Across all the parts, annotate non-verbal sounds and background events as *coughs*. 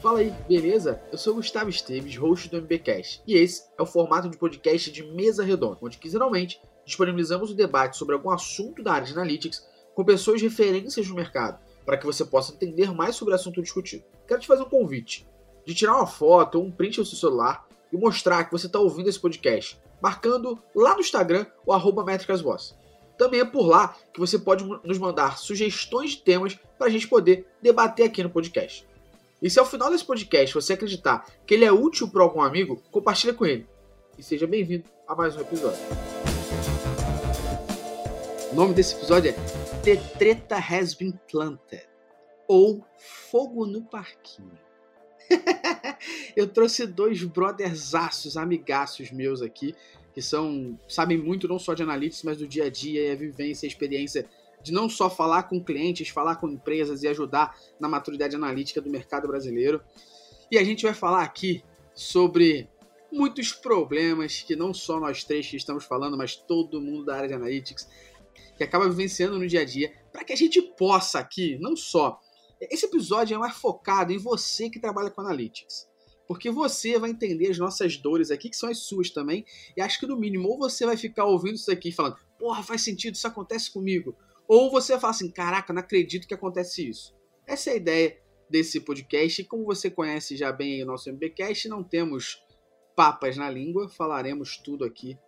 Fala aí, beleza? Eu sou Gustavo Esteves, host do MBcast, e esse é o formato de podcast de mesa redonda, onde quinzenalmente disponibilizamos o debate sobre algum assunto da área de analytics com pessoas referências no mercado, para que você possa entender mais sobre o assunto discutido. Quero te fazer um convite de tirar uma foto ou um print do seu celular e mostrar que você está ouvindo esse podcast, marcando lá no Instagram o arroba métricasvoz. Também é por lá que você pode nos mandar sugestões de temas para a gente poder debater aqui no podcast. E se ao final desse podcast você acreditar que ele é útil para algum amigo, compartilha com ele. E seja bem-vindo a mais um episódio. O nome desse episódio é The Treta Has Been Planted ou Fogo no Parquinho. *laughs* Eu trouxe dois brothersaços, amigaços meus aqui, que são sabem muito não só de analytics, mas do dia a dia e a vivência a experiência de não só falar com clientes, falar com empresas e ajudar na maturidade analítica do mercado brasileiro. E a gente vai falar aqui sobre muitos problemas que não só nós três que estamos falando, mas todo mundo da área de analytics que acaba vivenciando no dia a dia, para que a gente possa aqui, não só. Esse episódio é mais focado em você que trabalha com analytics. Porque você vai entender as nossas dores aqui, que são as suas também. E acho que no mínimo, ou você vai ficar ouvindo isso aqui falando, porra, faz sentido, isso acontece comigo. Ou você vai falar assim, caraca, não acredito que acontece isso. Essa é a ideia desse podcast. E como você conhece já bem o nosso MBcast, não temos papas na língua, falaremos tudo aqui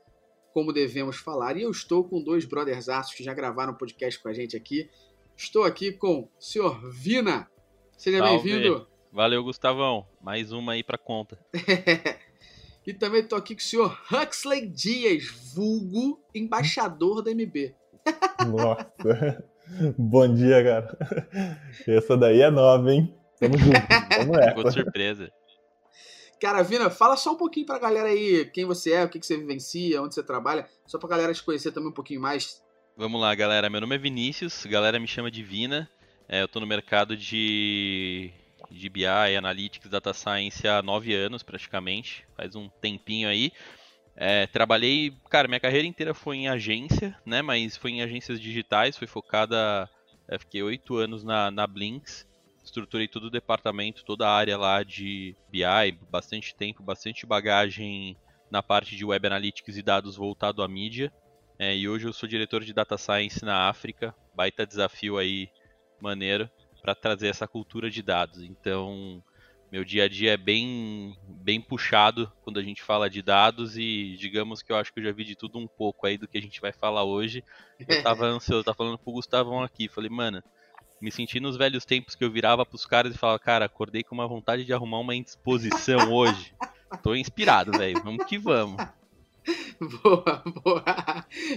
como devemos falar. E eu estou com dois brothers aços que já gravaram podcast com a gente aqui. Estou aqui com o senhor Vina. Seja bem-vindo. Valeu, Gustavão. Mais uma aí pra conta. *laughs* e também estou aqui com o senhor Huxley Dias, vulgo embaixador da MB. Nossa. Bom dia, cara. Essa daí é nova, hein? Tamo junto. Vamos *laughs* nessa. Ficou surpresa. Cara, Vina, fala só um pouquinho pra galera aí quem você é, o que, que você vivencia, onde você trabalha, só pra galera te conhecer também um pouquinho mais. Vamos lá, galera. Meu nome é Vinícius, galera me chama de Vina. É, eu tô no mercado de, de BI, Analytics, Data Science há nove anos praticamente, faz um tempinho aí. É, trabalhei, cara, minha carreira inteira foi em agência, né? Mas foi em agências digitais, foi focada. É, fiquei oito anos na, na Blinks, estruturei todo o departamento, toda a área lá de BI, bastante tempo, bastante bagagem na parte de Web Analytics e dados voltado à mídia. É, e hoje eu sou diretor de Data Science na África, baita desafio aí, maneiro, para trazer essa cultura de dados. Então, meu dia a dia é bem, bem puxado quando a gente fala de dados e digamos que eu acho que eu já vi de tudo um pouco aí do que a gente vai falar hoje. Eu tava *laughs* ansioso, tava falando pro Gustavão aqui, falei, mano, me senti nos velhos tempos que eu virava pros caras e falava, cara, acordei com uma vontade de arrumar uma indisposição hoje. Tô inspirado, velho, vamos que vamos. *laughs* Boa, boa.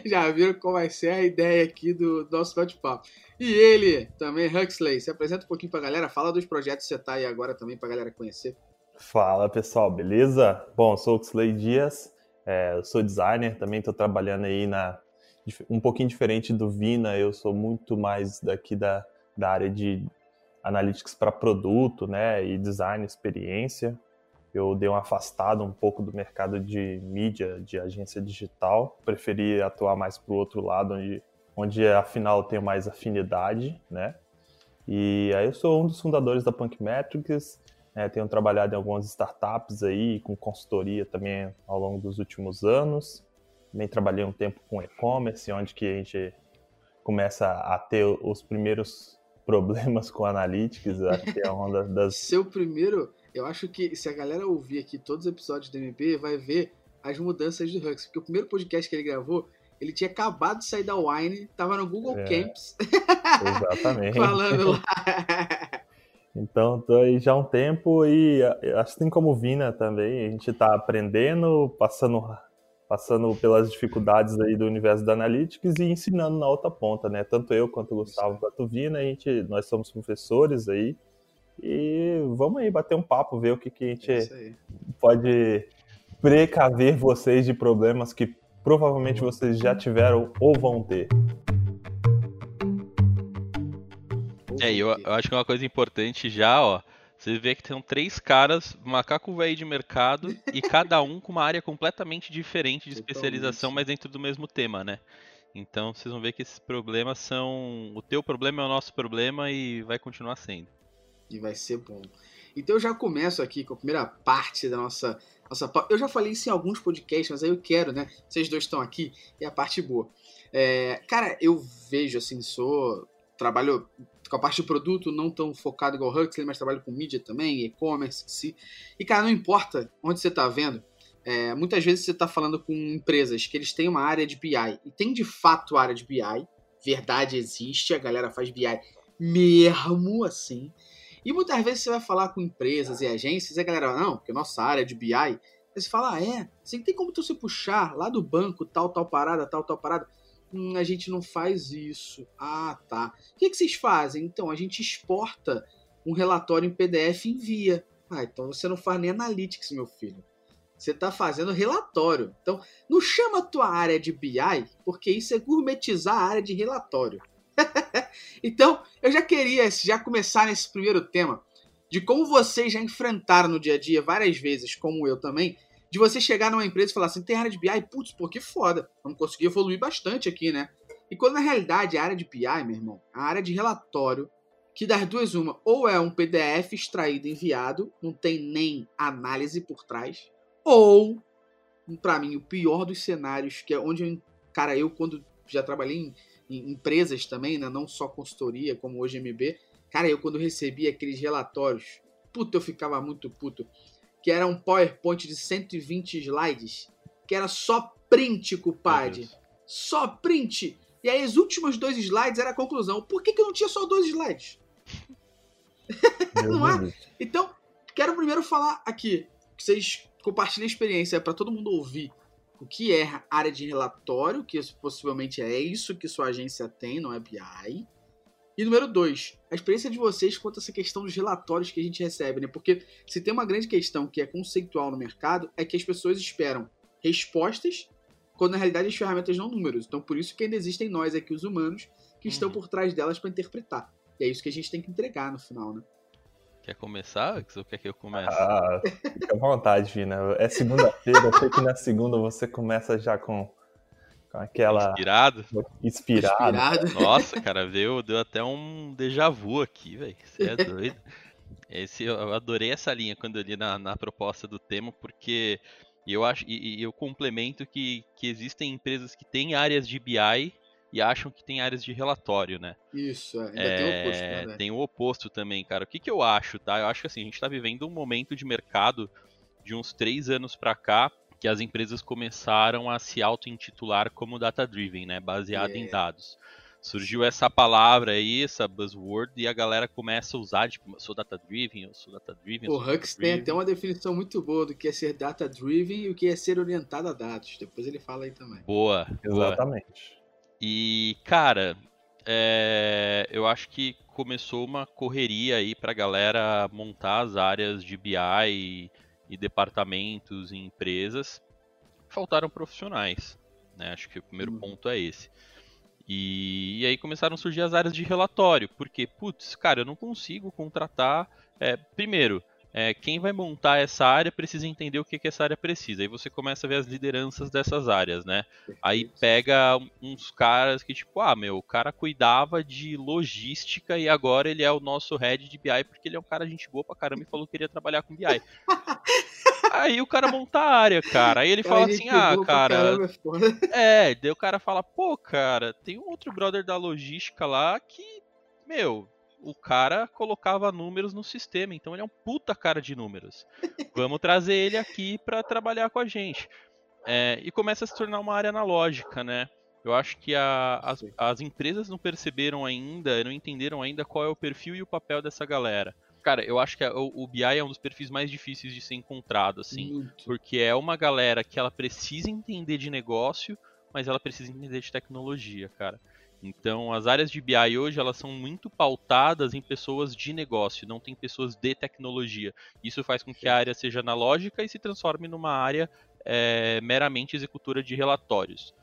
Já viram qual vai ser a ideia aqui do nosso bate-papo. E ele, também, Huxley, se apresenta um pouquinho pra galera, fala dos projetos que você tá aí agora também pra galera conhecer. Fala pessoal, beleza? Bom, eu sou Huxley Dias, é, sou designer, também estou trabalhando aí na um pouquinho diferente do Vina, eu sou muito mais daqui da, da área de analytics para produto, né, e design experiência eu dei uma afastada um pouco do mercado de mídia, de agência digital. Preferi atuar mais para o outro lado, onde, onde afinal tenho mais afinidade, né? E aí eu sou um dos fundadores da Punk Metrics, né? tenho trabalhado em algumas startups aí, com consultoria também ao longo dos últimos anos. Também trabalhei um tempo com e-commerce, onde que a gente começa a ter os primeiros *laughs* problemas com analytics, acho que é uma das... Seu primeiro eu acho que se a galera ouvir aqui todos os episódios do MP, vai ver as mudanças do Hux. Porque o primeiro podcast que ele gravou, ele tinha acabado de sair da Wine, tava no Google é, Camps. Exatamente. *laughs* falando lá. Então, tô aí já há um tempo e assim como o Vina também, a gente está aprendendo, passando, passando pelas dificuldades aí do universo da Analytics e ensinando na outra ponta, né? Tanto eu quanto o Gustavo quanto o Vina, a gente, nós somos professores aí, e vamos aí bater um papo, ver o que, que a gente é pode precaver vocês de problemas que provavelmente vocês já tiveram ou vão ter. É, eu, eu acho que é uma coisa importante já, ó. Você vê que tem três caras, macaco velho de mercado, e cada um com uma área completamente diferente de especialização, mas dentro do mesmo tema, né? Então vocês vão ver que esses problemas são. O teu problema é o nosso problema e vai continuar sendo e vai ser bom. Então eu já começo aqui com a primeira parte da nossa, nossa. Eu já falei isso em alguns podcasts, mas aí eu quero, né? Vocês dois estão aqui, é a parte boa. É, cara, eu vejo assim, sou. Trabalho com a parte de produto, não tão focado igual o Huxley, mas trabalho com mídia também, e-commerce, si. E, cara, não importa onde você está vendo, é, muitas vezes você está falando com empresas que eles têm uma área de BI, e tem de fato área de BI, verdade existe, a galera faz BI mesmo assim. E muitas vezes você vai falar com empresas e agências, e a galera, não, porque nossa área de BI. Aí você fala, ah, é, você tem como tu se puxar lá do banco, tal, tal parada, tal, tal parada. Hum, a gente não faz isso. Ah, tá. O que, que vocês fazem? Então, a gente exporta um relatório em PDF e envia. Ah, então você não faz nem analytics, meu filho. Você está fazendo relatório. Então, não chama a tua área de BI, porque isso é gourmetizar a área de relatório. *laughs* então, eu já queria já começar nesse primeiro tema de como vocês já enfrentaram no dia a dia várias vezes, como eu também, de você chegar numa empresa e falar assim, tem área de BI, putz, pô, que foda, vamos conseguir evoluir bastante aqui, né? E quando na realidade a área de BI, meu irmão, a área de relatório, que das duas uma, ou é um PDF extraído enviado, não tem nem análise por trás, ou, para mim, o pior dos cenários, que é onde, cara, eu quando já trabalhei em, em empresas também, né, não só consultoria, como hoje MB, cara, eu quando recebia aqueles relatórios, puta, eu ficava muito puto, que era um PowerPoint de 120 slides, que era só print, culpade. Só print. E aí, os últimos dois slides era a conclusão. Por que, que eu não tinha só dois slides? *laughs* não é? Então, quero primeiro falar aqui, que vocês compartilha a experiência para todo mundo ouvir o que é área de relatório, que possivelmente é isso que sua agência tem, não é BI. E número dois, a experiência de vocês quanto a essa questão dos relatórios que a gente recebe, né? Porque se tem uma grande questão que é conceitual no mercado, é que as pessoas esperam respostas, quando na realidade as ferramentas não números. Então por isso que ainda existem nós aqui, os humanos, que uhum. estão por trás delas para interpretar. E é isso que a gente tem que entregar no final, né? Quer começar, ou quer que eu comece? Ah, fica à vontade, Vina. É segunda-feira, eu sei que na segunda você começa já com, com aquela... Inspirado? Inspirado. Inspirado. Nossa, cara, deu, deu até um déjà vu aqui, velho. Você é doido. Esse, eu adorei essa linha quando eu li na, na proposta do tema, porque eu acho e, e eu complemento que, que existem empresas que têm áreas de BI e acham que tem áreas de relatório, né? Isso, é, ainda é, tem o oposto, né? Tem o oposto também, cara. O que, que eu acho, tá? Eu acho que assim, a gente tá vivendo um momento de mercado de uns três anos para cá que as empresas começaram a se auto-intitular como data-driven, né? Baseado é. em dados. Surgiu essa palavra aí, essa buzzword, e a galera começa a usar, tipo, eu sou data-driven, eu sou data-driven. O Hux tem até uma definição muito boa do que é ser data-driven e o que é ser orientado a dados. Depois ele fala aí também. Boa. Exatamente. Boa. E, cara, é, eu acho que começou uma correria aí pra galera montar as áreas de BI e, e departamentos em empresas. Faltaram profissionais, né? Acho que o primeiro hum. ponto é esse. E, e, aí começaram a surgir as áreas de relatório, porque, putz, cara, eu não consigo contratar. É, primeiro, é, quem vai montar essa área precisa entender o que, que essa área precisa. Aí você começa a ver as lideranças dessas áreas, né? Aí pega uns caras que, tipo, ah, meu, o cara cuidava de logística e agora ele é o nosso head de BI porque ele é um cara gente boa pra caramba e falou que queria trabalhar com BI. *laughs* Aí o cara monta a área, cara. Aí ele fala assim, ah, cara. *laughs* é, daí o cara fala, pô, cara, tem um outro brother da logística lá que, meu, o cara colocava números no sistema, então ele é um puta cara de números. *laughs* Vamos trazer ele aqui para trabalhar com a gente. É, e começa a se tornar uma área analógica, né? Eu acho que a, as, as, empresas não perceberam ainda, não entenderam ainda qual é o perfil e o papel dessa galera. Cara, eu acho que a, o, o, BI é um dos perfis mais difíceis de ser encontrado, assim. Muito. Porque é uma galera que ela precisa entender de negócio, mas ela precisa entender de tecnologia, cara. Então, as áreas de BI hoje elas são muito pautadas em pessoas de negócio, não tem pessoas de tecnologia. Isso faz com que a área seja analógica e se transforme numa área é, meramente executora de relatórios.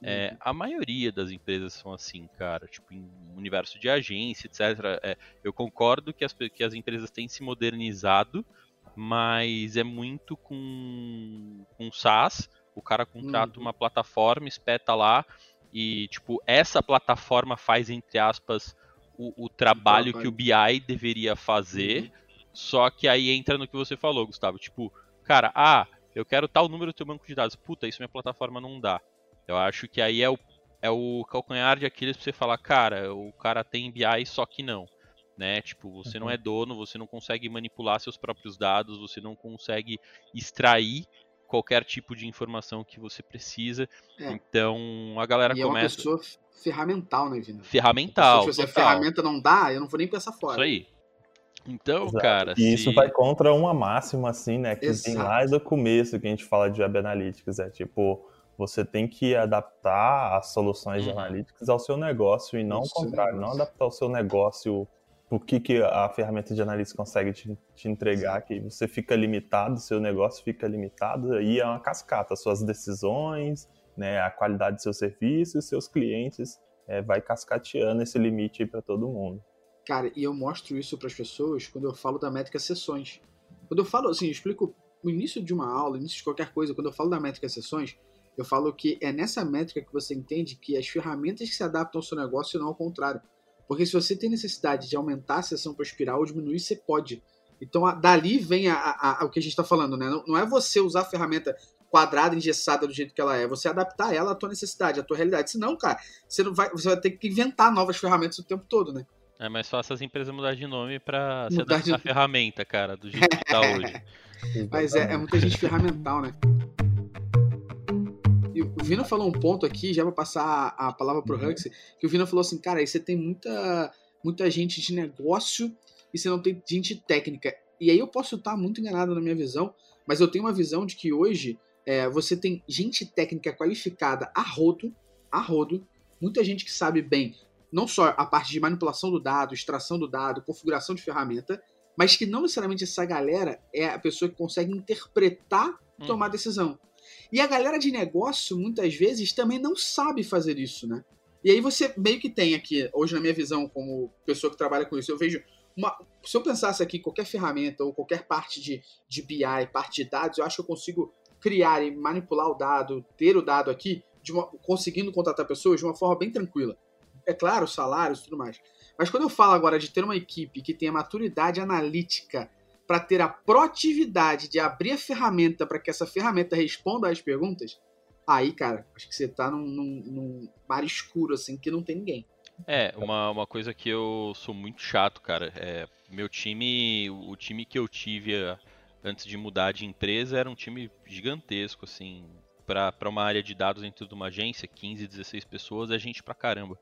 É, uhum. a maioria das empresas são assim, cara. Tipo, em universo de agência, etc. É, eu concordo que as, que as empresas têm se modernizado, mas é muito com, com SaaS. O cara contrata uhum. uma plataforma, espeta lá e, tipo, essa plataforma faz, entre aspas, o, o trabalho que o BI deveria fazer. Uhum. Só que aí entra no que você falou, Gustavo. Tipo, cara, ah, eu quero tal número do teu banco de dados. Puta, isso minha plataforma não dá. Eu acho que aí é o, é o calcanhar de Aquiles pra você falar, cara, o cara tem BI, só que não. Né? Tipo, você uhum. não é dono, você não consegue manipular seus próprios dados, você não consegue extrair qualquer tipo de informação que você precisa. É. Então a galera e começa. É uma pessoa ferramental, né, Vina? Ferramental. Se a ferramenta não dá, eu não vou nem pensar fora. Isso aí. Então, Exato. cara. E se... isso vai contra uma máxima, assim, né? Que Exato. tem lá do começo que a gente fala de Web Analytics. É tipo, você tem que adaptar as soluções uhum. de analytics ao seu negócio e não o contrário, não adaptar o seu negócio o que, que a ferramenta de analytics consegue te, te entregar, Sim. que você fica limitado, seu negócio fica limitado, aí é uma cascata, suas decisões, né, a qualidade do seu serviço e seus clientes é, vai cascateando esse limite para todo mundo. Cara, e eu mostro isso para as pessoas quando eu falo da métrica sessões. Quando eu falo assim, eu explico o início de uma aula, início de qualquer coisa, quando eu falo da métrica sessões, eu falo que é nessa métrica que você entende que as ferramentas que se adaptam ao seu negócio e não ao contrário. Porque se você tem necessidade de aumentar a sessão para espiral ou diminuir, você pode. Então, a, dali vem a, a, a, o que a gente está falando, né? Não, não, é você usar a ferramenta quadrada, engessada do jeito que ela é, é você adaptar ela à tua necessidade, à tua realidade. Senão, cara, você, não vai, você vai ter que inventar novas ferramentas o tempo todo, né? É mais fácil as empresas mudar de nome para se adaptar de... à ferramenta, cara, do jeito que tá *laughs* hoje. Mas é, é muita gente ferramental, né? O Vina falou um ponto aqui, já vou passar a palavra pro uhum. Hux, que o Vina falou assim, cara, aí você tem muita, muita gente de negócio e você não tem gente técnica. E aí eu posso estar muito enganado na minha visão, mas eu tenho uma visão de que hoje é, você tem gente técnica qualificada a rodo, a rodo, muita gente que sabe bem não só a parte de manipulação do dado, extração do dado, configuração de ferramenta, mas que não necessariamente essa galera é a pessoa que consegue interpretar e tomar uhum. decisão. E a galera de negócio, muitas vezes, também não sabe fazer isso, né? E aí você meio que tem aqui, hoje na minha visão, como pessoa que trabalha com isso, eu vejo uma. Se eu pensasse aqui qualquer ferramenta ou qualquer parte de, de BI, parte de dados, eu acho que eu consigo criar e manipular o dado, ter o dado aqui, uma, conseguindo contratar pessoas de uma forma bem tranquila. É claro, salários e tudo mais. Mas quando eu falo agora de ter uma equipe que tenha maturidade analítica para ter a proatividade de abrir a ferramenta para que essa ferramenta responda às perguntas, aí, cara, acho que você tá num, num, num, mar escuro, assim, que não tem ninguém. É, uma, uma coisa que eu sou muito chato, cara. É, meu time, o time que eu tive eh, antes de mudar de empresa era um time gigantesco, assim. Para uma área de dados dentro de uma agência, 15, 16 pessoas, é gente pra caramba.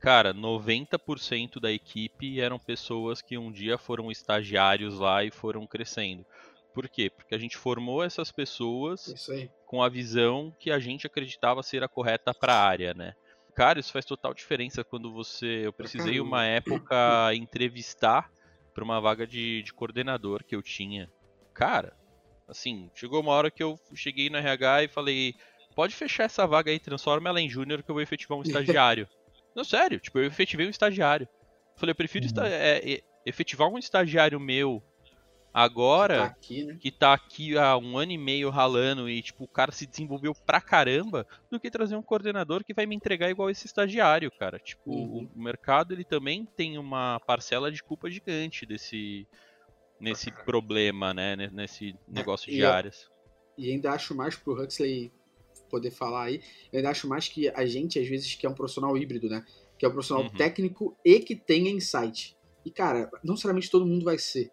Cara, 90% da equipe eram pessoas que um dia foram estagiários lá e foram crescendo. Por quê? Porque a gente formou essas pessoas com a visão que a gente acreditava ser a correta para a área, né? Cara, isso faz total diferença quando você. Eu precisei uma época *coughs* entrevistar para uma vaga de, de coordenador que eu tinha. Cara, assim, chegou uma hora que eu cheguei no RH e falei: pode fechar essa vaga aí, transforma ela em júnior que eu vou efetivar um *laughs* estagiário. Não, sério, tipo, eu efetivei um estagiário. Falei, eu prefiro uhum. é, é, efetivar um estagiário meu agora, que tá, aqui, né? que tá aqui há um ano e meio ralando e, tipo, o cara se desenvolveu pra caramba, do que trazer um coordenador que vai me entregar igual esse estagiário, cara. Tipo, uhum. o mercado, ele também tem uma parcela de culpa gigante desse nesse problema, né, nesse negócio de áreas. E ainda acho mais pro Huxley poder falar aí, eu ainda acho mais que a gente, às vezes, que é um profissional híbrido, né? Que é um profissional uhum. técnico e que tenha insight. E, cara, não necessariamente todo mundo vai ser.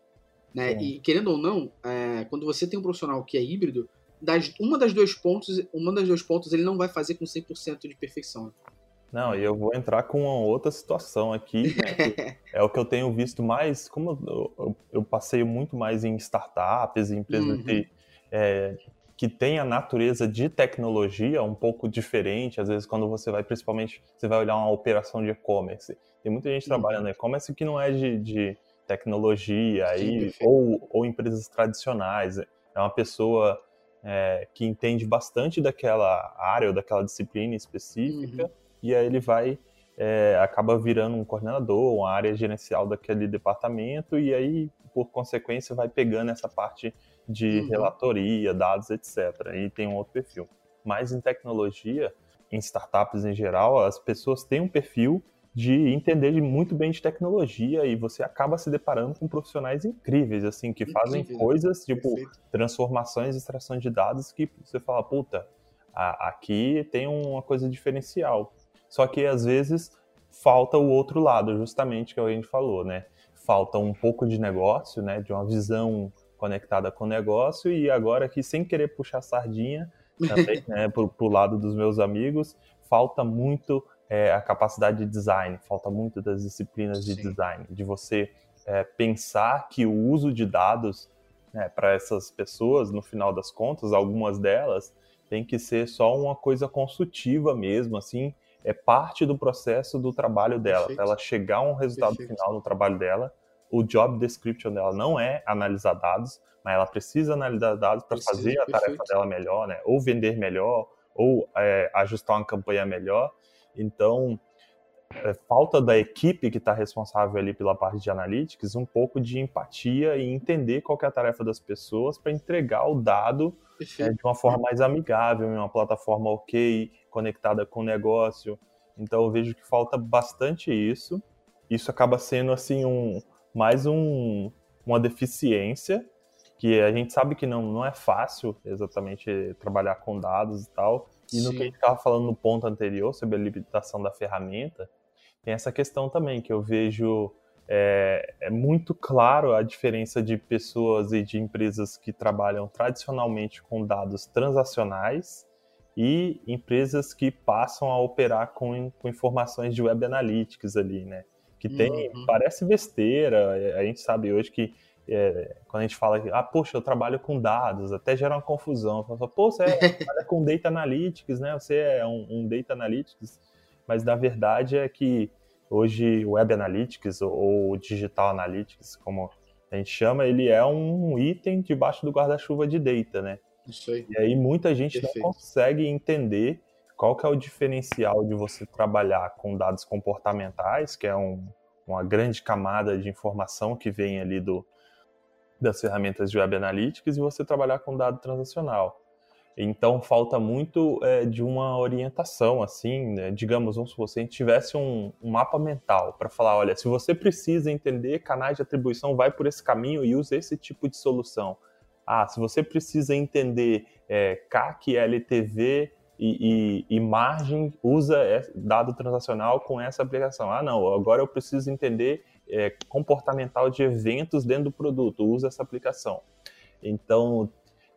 Né? É. E querendo ou não, é, quando você tem um profissional que é híbrido, das, uma das dois pontos, uma das dois pontos ele não vai fazer com 100% de perfeição. Não, e eu vou entrar com uma outra situação aqui, né, *laughs* é o que eu tenho visto mais, como eu, eu, eu passeio muito mais em startups, em empresas uhum. de, é, que tem a natureza de tecnologia um pouco diferente, às vezes quando você vai, principalmente, você vai olhar uma operação de e-commerce. Tem muita gente uhum. trabalhando no e-commerce que não é de, de tecnologia aí, ou, ou empresas tradicionais. É uma pessoa é, que entende bastante daquela área ou daquela disciplina específica, uhum. e aí ele vai, é, acaba virando um coordenador, uma área gerencial daquele departamento, e aí, por consequência, vai pegando essa parte de uhum. relatoria, dados, etc. E tem um outro perfil. Mas em tecnologia, em startups em geral, as pessoas têm um perfil de entender muito bem de tecnologia e você acaba se deparando com profissionais incríveis, assim, que fazem Incrível. coisas, tipo, Perfeito. transformações, extração de dados que você fala, puta, aqui tem uma coisa diferencial. Só que às vezes falta o outro lado, justamente que a gente falou, né? Falta um pouco de negócio, né? De uma visão conectada com o negócio e agora aqui sem querer puxar sardinha também, *laughs* né? Pro, pro lado dos meus amigos, falta muito é, a capacidade de design, falta muito das disciplinas de Sim. design, de você é, pensar que o uso de dados né, para essas pessoas, no final das contas, algumas delas, tem que ser só uma coisa consultiva mesmo, assim, é parte do processo do trabalho dela. Para ela chegar a um resultado Perfeito. final no trabalho dela, o job description dela não é analisar dados, mas ela precisa analisar dados para fazer a tarefa dela melhor, né? Ou vender melhor, ou é, ajustar uma campanha melhor. Então, é, falta da equipe que está responsável ali pela parte de analytics um pouco de empatia e entender qual é a tarefa das pessoas para entregar o dado é, de uma forma mais amigável, em uma plataforma ok, conectada com o negócio. Então eu vejo que falta bastante isso. Isso acaba sendo assim um mais um, uma deficiência que a gente sabe que não, não é fácil exatamente trabalhar com dados e tal. E no Sim. que a gente estava falando no ponto anterior sobre a limitação da ferramenta, tem essa questão também que eu vejo é, é, muito claro a diferença de pessoas e de empresas que trabalham tradicionalmente com dados transacionais e empresas que passam a operar com, com informações de web analytics ali, né? Que tem, uhum. parece besteira, a gente sabe hoje que é, quando a gente fala que, ah, poxa, eu trabalho com dados, até gera uma confusão. Fala, Pô, você é, *laughs* trabalha com data analytics, né? Você é um, um, data analytics, mas na verdade é que hoje web analytics ou digital analytics, como a gente chama, ele é um item debaixo do guarda-chuva de data, né? Isso aí. E aí muita gente Perfeito. não consegue entender qual que é o diferencial de você trabalhar com dados comportamentais, que é um, uma grande camada de informação que vem ali do, das ferramentas de Web Analytics e você trabalhar com dado transacional. Então falta muito é, de uma orientação, assim, né? digamos, vamos se gente tivesse um, um mapa mental para falar, olha, se você precisa entender canais de atribuição, vai por esse caminho e usa esse tipo de solução. Ah, se você precisa entender é, CAC, LTV e, e, e, margem, usa dado transacional com essa aplicação. Ah, não, agora eu preciso entender é, comportamental de eventos dentro do produto, usa essa aplicação. Então,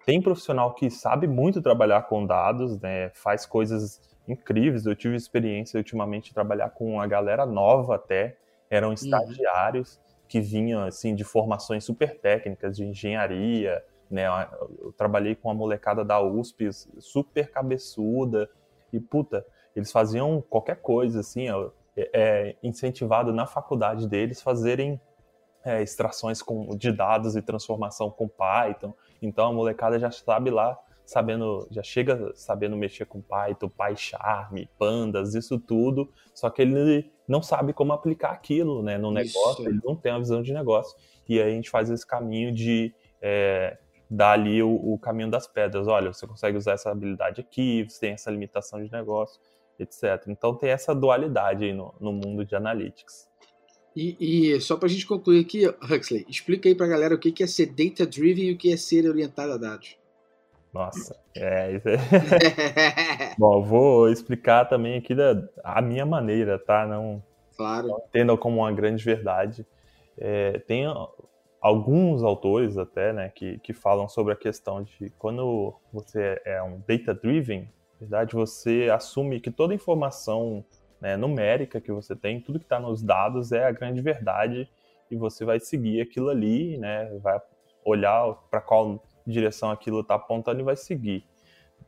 tem profissional que sabe muito trabalhar com dados, né, faz coisas incríveis. Eu tive experiência ultimamente de trabalhar com uma galera nova até, eram uhum. estagiários uhum. que vinham assim de formações super técnicas de engenharia, né? Eu trabalhei com uma molecada da USP super cabeçuda e puta, eles faziam qualquer coisa assim, ó, é, é, incentivado na faculdade deles fazerem é, extrações com, de dados e transformação com Python. Então a molecada já sabe lá, sabendo, já chega sabendo mexer com Python, PyCharm, Pandas, isso tudo. Só que ele não sabe como aplicar aquilo, né, no negócio. Ele não tem uma visão de negócio. E aí a gente faz esse caminho de é, dar ali o, o caminho das pedras. Olha, você consegue usar essa habilidade aqui, você tem essa limitação de negócio etc. Então tem essa dualidade aí no, no mundo de analytics. E, e só para a gente concluir aqui, Huxley, explica aí para a galera o que é ser data-driven e o que é ser orientado a dados. Nossa, é isso. É... *laughs* Bom, vou explicar também aqui da a minha maneira, tá? Não, claro. não entenda como uma grande verdade. É, tem alguns autores até, né, que, que falam sobre a questão de quando você é um data-driven, verdade, você assume que toda informação né, numérica que você tem, tudo que está nos dados é a grande verdade e você vai seguir aquilo ali, né, vai olhar para qual direção aquilo está apontando e vai seguir.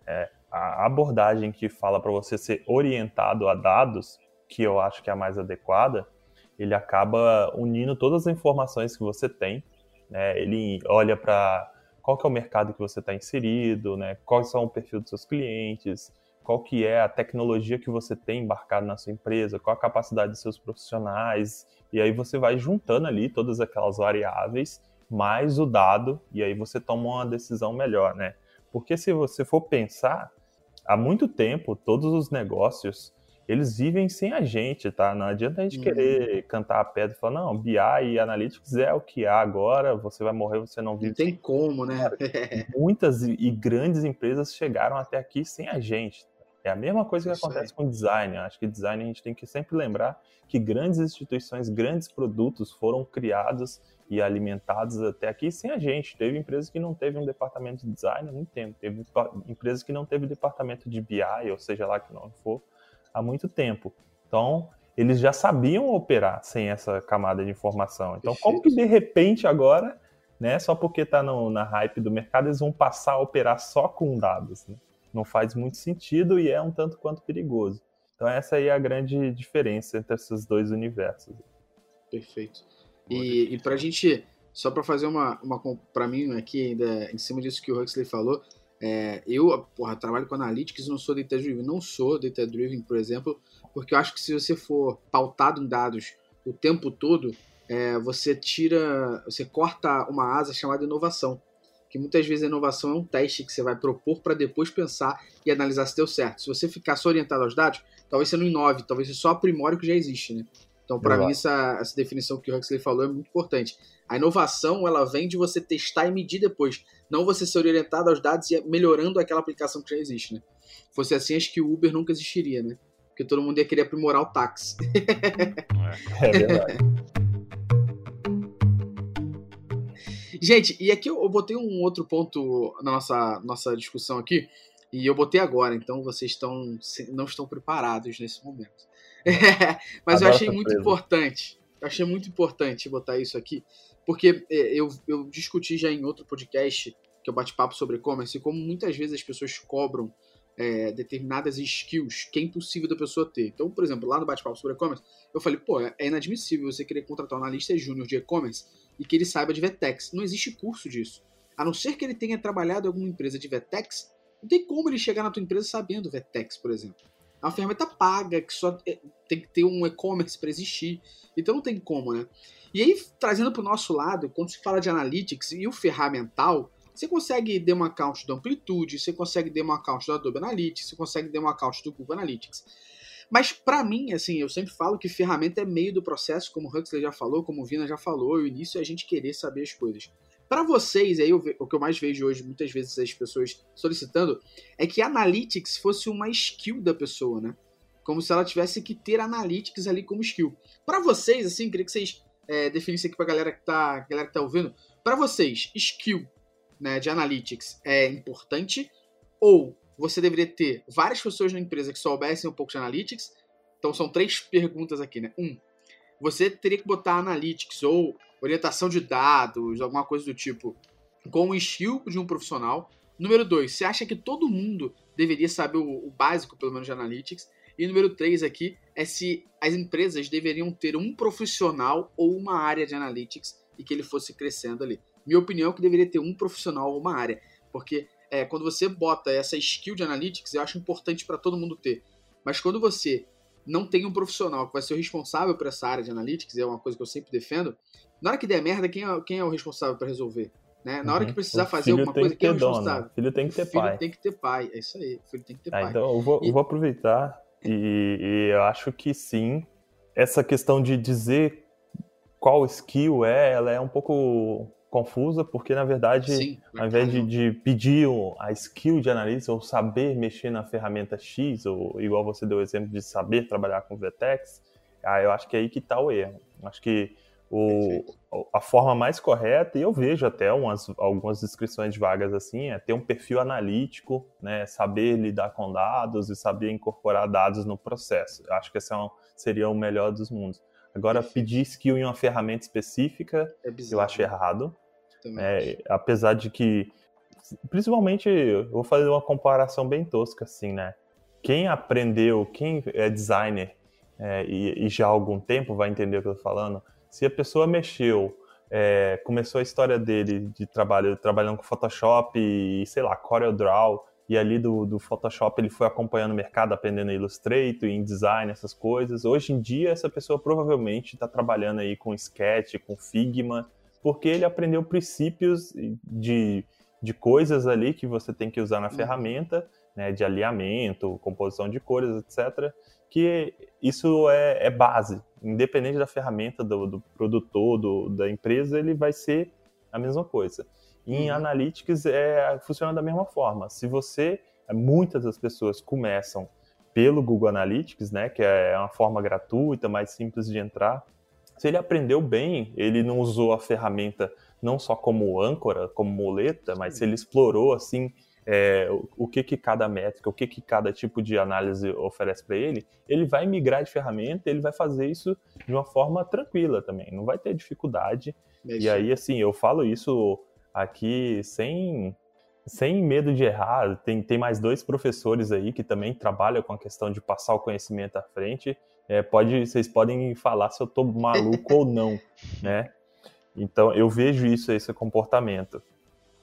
É, a abordagem que fala para você ser orientado a dados, que eu acho que é a mais adequada, ele acaba unindo todas as informações que você tem, né, ele olha para qual que é o mercado que você está inserido, né? Quais são o perfil dos seus clientes, qual que é a tecnologia que você tem embarcado na sua empresa, qual a capacidade dos seus profissionais, e aí você vai juntando ali todas aquelas variáveis, mais o dado, e aí você toma uma decisão melhor, né? Porque se você for pensar, há muito tempo todos os negócios eles vivem sem a gente, tá? Não adianta a gente uhum. querer cantar a pedra e falar, não, BI e Analytics é o que há agora, você vai morrer, você não vive. Não tem como, né? *laughs* muitas e grandes empresas chegaram até aqui sem a gente. É a mesma coisa que Isso acontece aí. com design. Acho que design a gente tem que sempre lembrar que grandes instituições, grandes produtos foram criados e alimentados até aqui sem a gente. Teve empresas que não teve um departamento de design há muito tempo. Teve empresas que não teve departamento de BI, ou seja lá que não for, há muito tempo. Então, eles já sabiam operar sem essa camada de informação. Então, como que de repente agora, né, só porque está na hype do mercado, eles vão passar a operar só com dados? Né? Não faz muito sentido e é um tanto quanto perigoso. Então, essa aí é a grande diferença entre esses dois universos. Perfeito. E, e para a gente, só para fazer uma, uma para mim aqui, ainda em cima disso que o Huxley falou, é, eu porra, trabalho com analytics, não sou data driven, não sou data driven, por exemplo, porque eu acho que se você for pautado em dados o tempo todo, é, você tira, você corta uma asa chamada inovação. Que muitas vezes a inovação é um teste que você vai propor para depois pensar e analisar se deu certo. Se você ficar só orientado aos dados, talvez você não inove, talvez você só aprimore o que já existe, né? Então, para mim, essa, essa definição que o Huxley falou é muito importante. A inovação, ela vem de você testar e medir depois, não você ser orientado aos dados e melhorando aquela aplicação que já existe, né? Se fosse assim, acho que o Uber nunca existiria, né? Porque todo mundo ia querer aprimorar o táxi. é *laughs* verdade. Gente, e aqui eu botei um outro ponto na nossa, nossa discussão aqui, e eu botei agora, então vocês estão, não estão preparados nesse momento. *laughs* mas Adoro eu achei muito importante. Eu achei muito importante botar isso aqui, porque é, eu, eu discuti já em outro podcast, que é o bate-papo sobre e-commerce, como muitas vezes as pessoas cobram é, determinadas skills que é impossível da pessoa ter. Então, por exemplo, lá no bate-papo sobre e-commerce, eu falei, pô, é inadmissível você querer contratar um analista júnior de e-commerce e que ele saiba de VTEX. Não existe curso disso. A não ser que ele tenha trabalhado em alguma empresa de VTEX, não tem como ele chegar na tua empresa sabendo VTEX, por exemplo. É uma ferramenta paga, que só é, tem que ter um e-commerce para existir. Então não tem como, né? E aí, trazendo para o nosso lado, quando se fala de analytics e o ferramental, você consegue dar um account do Amplitude, você consegue dar um account do Adobe Analytics, você consegue dar um account do Google Analytics. Mas para mim, assim, eu sempre falo que ferramenta é meio do processo, como o Huxley já falou, como o Vina já falou, o início é a gente querer saber as coisas. Para vocês, aí o que eu mais vejo hoje, muitas vezes as pessoas solicitando, é que analytics fosse uma skill da pessoa, né? Como se ela tivesse que ter analytics ali como skill. Para vocês, assim, queria que vocês é, definissem aqui para galera que tá, galera que tá ouvindo. Para vocês, skill, né, de analytics é importante ou você deveria ter várias pessoas na empresa que soubessem um pouco de analytics? Então são três perguntas aqui, né? Um, você teria que botar analytics ou orientação de dados, alguma coisa do tipo, com o skill de um profissional. Número dois, você acha que todo mundo deveria saber o, o básico, pelo menos, de analytics? E número três aqui é se as empresas deveriam ter um profissional ou uma área de analytics e que ele fosse crescendo ali. Minha opinião é que deveria ter um profissional ou uma área, porque é, quando você bota essa skill de analytics, eu acho importante para todo mundo ter. Mas quando você não tem um profissional que vai ser o responsável por essa área de analytics, é uma coisa que eu sempre defendo, na hora que der merda, quem é, quem é o responsável para resolver? Né? Na hora que uhum. precisar fazer alguma coisa, quem é o responsável? O filho tem que ter filho pai. Filho tem que ter pai, é isso aí. Filho tem que ter ah, pai. Então eu vou, e... eu vou aproveitar e, e, eu acho que sim, essa questão de dizer qual skill é, ela é um pouco confusa, porque na verdade, sim, ao invés de, de, pedir a skill de analista ou saber mexer na ferramenta X, ou igual você deu o exemplo de saber trabalhar com VTEX, ah, eu acho que é aí que está o erro. Acho que o, a forma mais correta, e eu vejo até umas, algumas descrições de vagas assim, é ter um perfil analítico, né, saber lidar com dados e saber incorporar dados no processo. Eu acho que esse é um, seria o melhor dos mundos. Agora, pedir skill em uma ferramenta específica, é eu acho errado. É, apesar de que, principalmente, eu vou fazer uma comparação bem tosca, assim, né? Quem aprendeu, quem é designer é, e, e, já há algum tempo vai entender o que eu tô falando, se a pessoa mexeu, é, começou a história dele de trabalho, trabalhando com Photoshop e, sei lá, CorelDRAW, e ali do, do Photoshop ele foi acompanhando o mercado, aprendendo Illustrator, InDesign, essas coisas. Hoje em dia, essa pessoa provavelmente está trabalhando aí com Sketch, com Figma, porque ele aprendeu princípios de, de coisas ali que você tem que usar na uhum. ferramenta né, de alinhamento, composição de cores, etc., que isso é, é base. Independente da ferramenta do, do produtor, do, da empresa, ele vai ser a mesma coisa. E em uhum. Analytics é, funciona da mesma forma. Se você, muitas das pessoas começam pelo Google Analytics, né, que é uma forma gratuita, mais simples de entrar. Se ele aprendeu bem, ele não usou a ferramenta não só como âncora, como muleta, mas se ele explorou assim é, o, que que cada métrica, o que que cada tipo de análise oferece para ele, ele vai migrar de ferramenta, ele vai fazer isso de uma forma tranquila também, não vai ter dificuldade. É e aí assim, eu falo isso aqui sem sem medo de errar, tem, tem mais dois professores aí que também trabalham com a questão de passar o conhecimento à frente. É, pode, vocês podem falar se eu estou maluco ou não, *laughs* né? Então eu vejo isso, esse comportamento.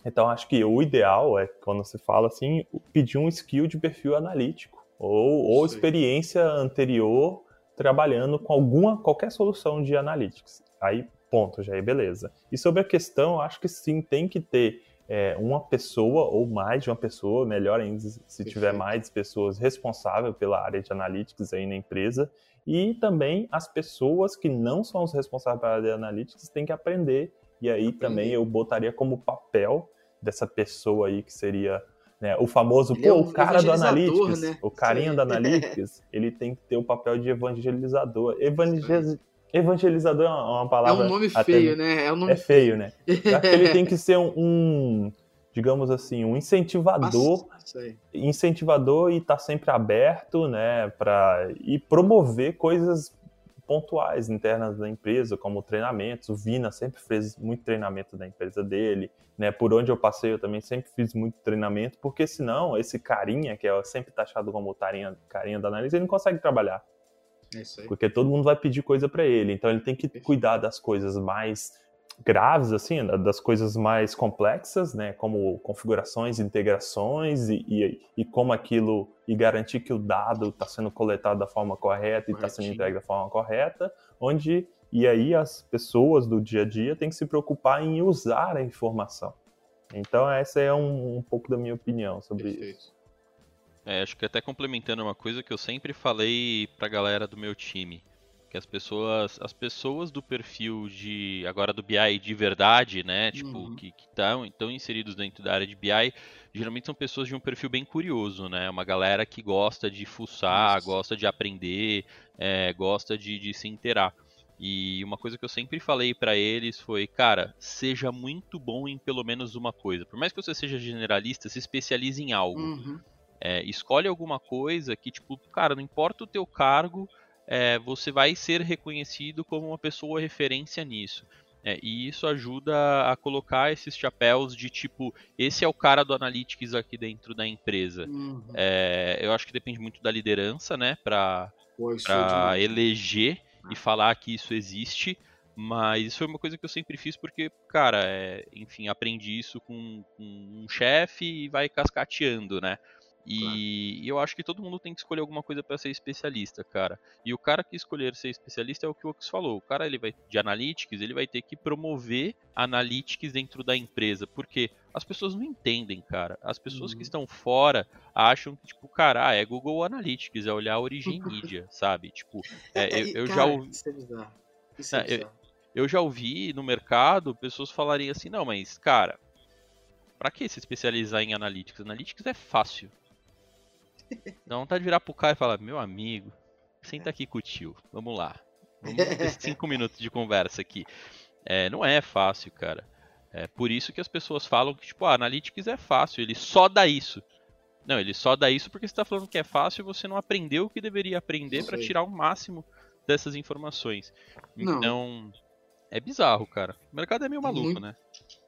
Então acho que o ideal é quando se fala assim, pedir um skill de perfil analítico ou, ou experiência anterior trabalhando com alguma qualquer solução de analytics. Aí ponto, já é beleza. E sobre a questão, acho que sim tem que ter é, uma pessoa ou mais de uma pessoa, melhor ainda se Perfeito. tiver mais pessoas responsáveis pela área de analytics aí na empresa, e também as pessoas que não são os responsáveis pela área de analytics têm que aprender, e aí aprender. também eu botaria como papel dessa pessoa aí que seria né, o famoso, é um o cara do Analytics, né? o carinha do *laughs* Analytics, ele tem que ter o papel de evangelizador. Evangeliz Evangelizador é uma palavra. É um nome feio, né? É, um nome é feio, né? ele *laughs* tem que ser um, um, digamos assim, um incentivador. Incentivador e estar tá sempre aberto, né? Para e promover coisas pontuais internas da empresa, como treinamentos. O Vina sempre fez muito treinamento da empresa dele, né? Por onde eu passei, eu também sempre fiz muito treinamento, porque senão esse carinha, que é sempre taxado como carinha, carinha da análise, ele não consegue trabalhar. É isso aí. Porque todo mundo vai pedir coisa para ele. Então ele tem que cuidar das coisas mais graves, assim, das coisas mais complexas, né? Como configurações, integrações e, e, e como aquilo e garantir que o dado está sendo coletado da forma correta e está sendo entregue da forma correta, onde e aí as pessoas do dia a dia têm que se preocupar em usar a informação. Então essa é um, um pouco da minha opinião sobre Perfeito. isso. É, acho que até complementando uma coisa que eu sempre falei pra galera do meu time, que as pessoas, as pessoas do perfil de agora do BI de verdade, né, tipo uhum. que estão estão inseridos dentro da área de BI, geralmente são pessoas de um perfil bem curioso, né, uma galera que gosta de fuçar, Nossa. gosta de aprender, é, gosta de, de se inteirar. E uma coisa que eu sempre falei para eles foi, cara, seja muito bom em pelo menos uma coisa. Por mais que você seja generalista, se especialize em algo. Uhum. É, escolhe alguma coisa que, tipo, cara, não importa o teu cargo, é, você vai ser reconhecido como uma pessoa referência nisso. É, e isso ajuda a colocar esses chapéus de tipo, esse é o cara do Analytics aqui dentro da empresa. Uhum. É, eu acho que depende muito da liderança, né, para eleger e falar que isso existe. Mas isso foi uma coisa que eu sempre fiz porque, cara, é, enfim, aprendi isso com, com um chefe e vai cascateando, né? E eu acho que todo mundo tem que escolher alguma coisa para ser especialista, cara. E o cara que escolher ser especialista é o que o Ox falou. O cara ele vai de analytics, ele vai ter que promover analytics dentro da empresa, porque as pessoas não entendem, cara. As pessoas uhum. que estão fora acham que tipo, cara, é Google Analytics, é olhar a origem *laughs* mídia, sabe? Tipo, é, eu, eu cara, já ouvi isso é bizarro. Isso é bizarro. Eu, eu já ouvi no mercado pessoas falarem assim, não, mas cara, para que se especializar em analytics? Analytics é fácil. Dá vontade de virar pro cara e falar, meu amigo, senta aqui com o tio, vamos lá. Vamos ter *laughs* cinco minutos de conversa aqui. É, não é fácil, cara. É por isso que as pessoas falam que, tipo, a ah, Analytics é fácil, ele só dá isso. Não, ele só dá isso porque você está falando que é fácil e você não aprendeu o que deveria aprender para tirar o máximo dessas informações. Não. Então, é bizarro, cara. O mercado é meio maluco, Muito, né?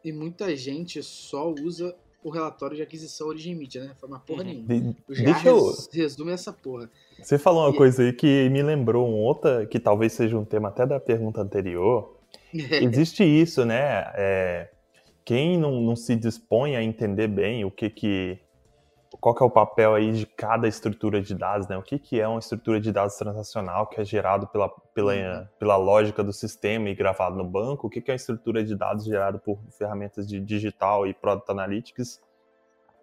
E muita gente só usa o relatório de aquisição origem mídia, né? Foi uma porra uhum. nenhuma. De, deixa eu... resume essa porra. Você falou uma e... coisa aí que me lembrou um outra, que talvez seja um tema até da pergunta anterior. *laughs* Existe isso, né? É, quem não, não se dispõe a entender bem o que que qual que é o papel aí de cada estrutura de dados, né? O que, que é uma estrutura de dados transacional que é gerado pela, pela, uhum. pela lógica do sistema e gravado no banco? O que, que é uma estrutura de dados gerada por ferramentas de digital e Product Analytics?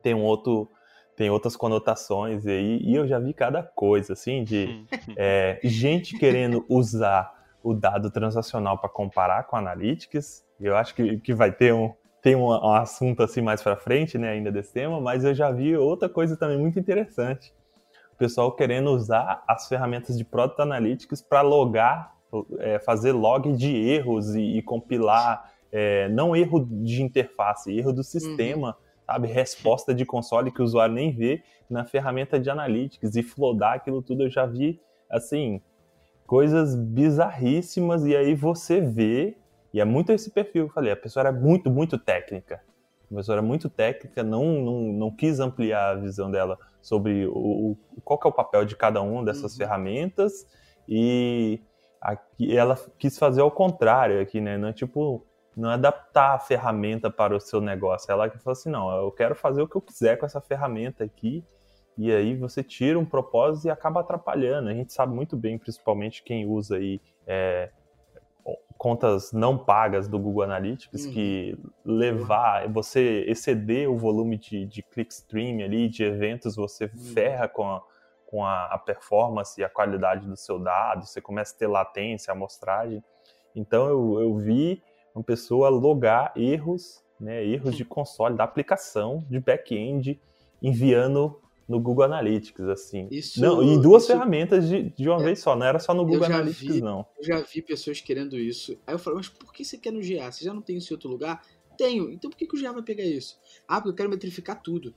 Tem um outro tem outras conotações aí, e eu já vi cada coisa, assim, de *laughs* é, gente querendo usar o dado transacional para comparar com Analytics. Eu acho que, que vai ter um, tem um, um assunto assim mais para frente, né, ainda desse tema, mas eu já vi outra coisa também muito interessante. O pessoal querendo usar as ferramentas de Product Analytics para logar, é, fazer log de erros e, e compilar, é, não erro de interface, erro do sistema. Uhum sabe? Resposta de console que o usuário nem vê na ferramenta de analytics e flodar aquilo tudo eu já vi, assim, coisas bizarríssimas e aí você vê, e é muito esse perfil que eu falei, a pessoa era muito, muito técnica. A pessoa era muito técnica, não, não, não quis ampliar a visão dela sobre o, o qual é o papel de cada uma dessas uhum. ferramentas e aqui ela quis fazer ao contrário aqui, né? Não é tipo não adaptar a ferramenta para o seu negócio. Ela que falou assim, não, eu quero fazer o que eu quiser com essa ferramenta aqui, e aí você tira um propósito e acaba atrapalhando. A gente sabe muito bem, principalmente quem usa aí é, contas não pagas do Google Analytics, uhum. que levar, você exceder o volume de, de clickstream ali, de eventos, você uhum. ferra com a, com a, a performance e a qualidade do seu dado, você começa a ter latência, amostragem. Então eu, eu vi uma pessoa logar erros, né, erros de console, da aplicação, de back-end, enviando no Google Analytics, assim. Isso, não, em duas isso, ferramentas de, de uma é, vez só, não era só no Google Analytics, vi, não. Eu já vi pessoas querendo isso. Aí eu falei, mas por que você quer no GA? Você já não tem isso em outro lugar? Tenho. Então por que, que o GA vai pegar isso? Ah, porque eu quero metrificar tudo.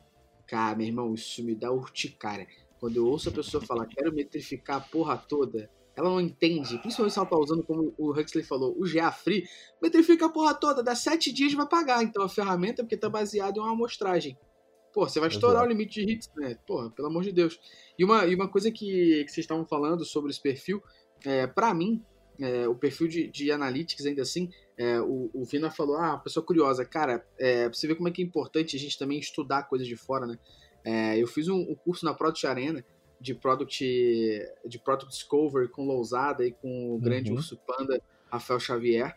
Cara, meu irmão, isso me dá urticária. Quando eu ouço a pessoa falar, quero metrificar a porra toda, ela não entende, principalmente se ela tá usando, como o Huxley falou, o GA Free, metrifica a porra toda, dá sete dias vai pagar, então a ferramenta, porque tá baseada em uma amostragem. Pô, você vai estourar Exato. o limite de hits, né? Porra, pelo amor de Deus. E uma, e uma coisa que, que vocês estavam falando sobre esse perfil, é, para mim, é, o perfil de, de analytics ainda assim, é, o, o Vina falou, ah, pessoa curiosa, cara, é, pra você ver como é que é importante a gente também estudar coisas de fora, né? É, eu fiz um, um curso na Product Arena, de product de product discovery com Lousada e com o grande uhum. urso panda Rafael Xavier.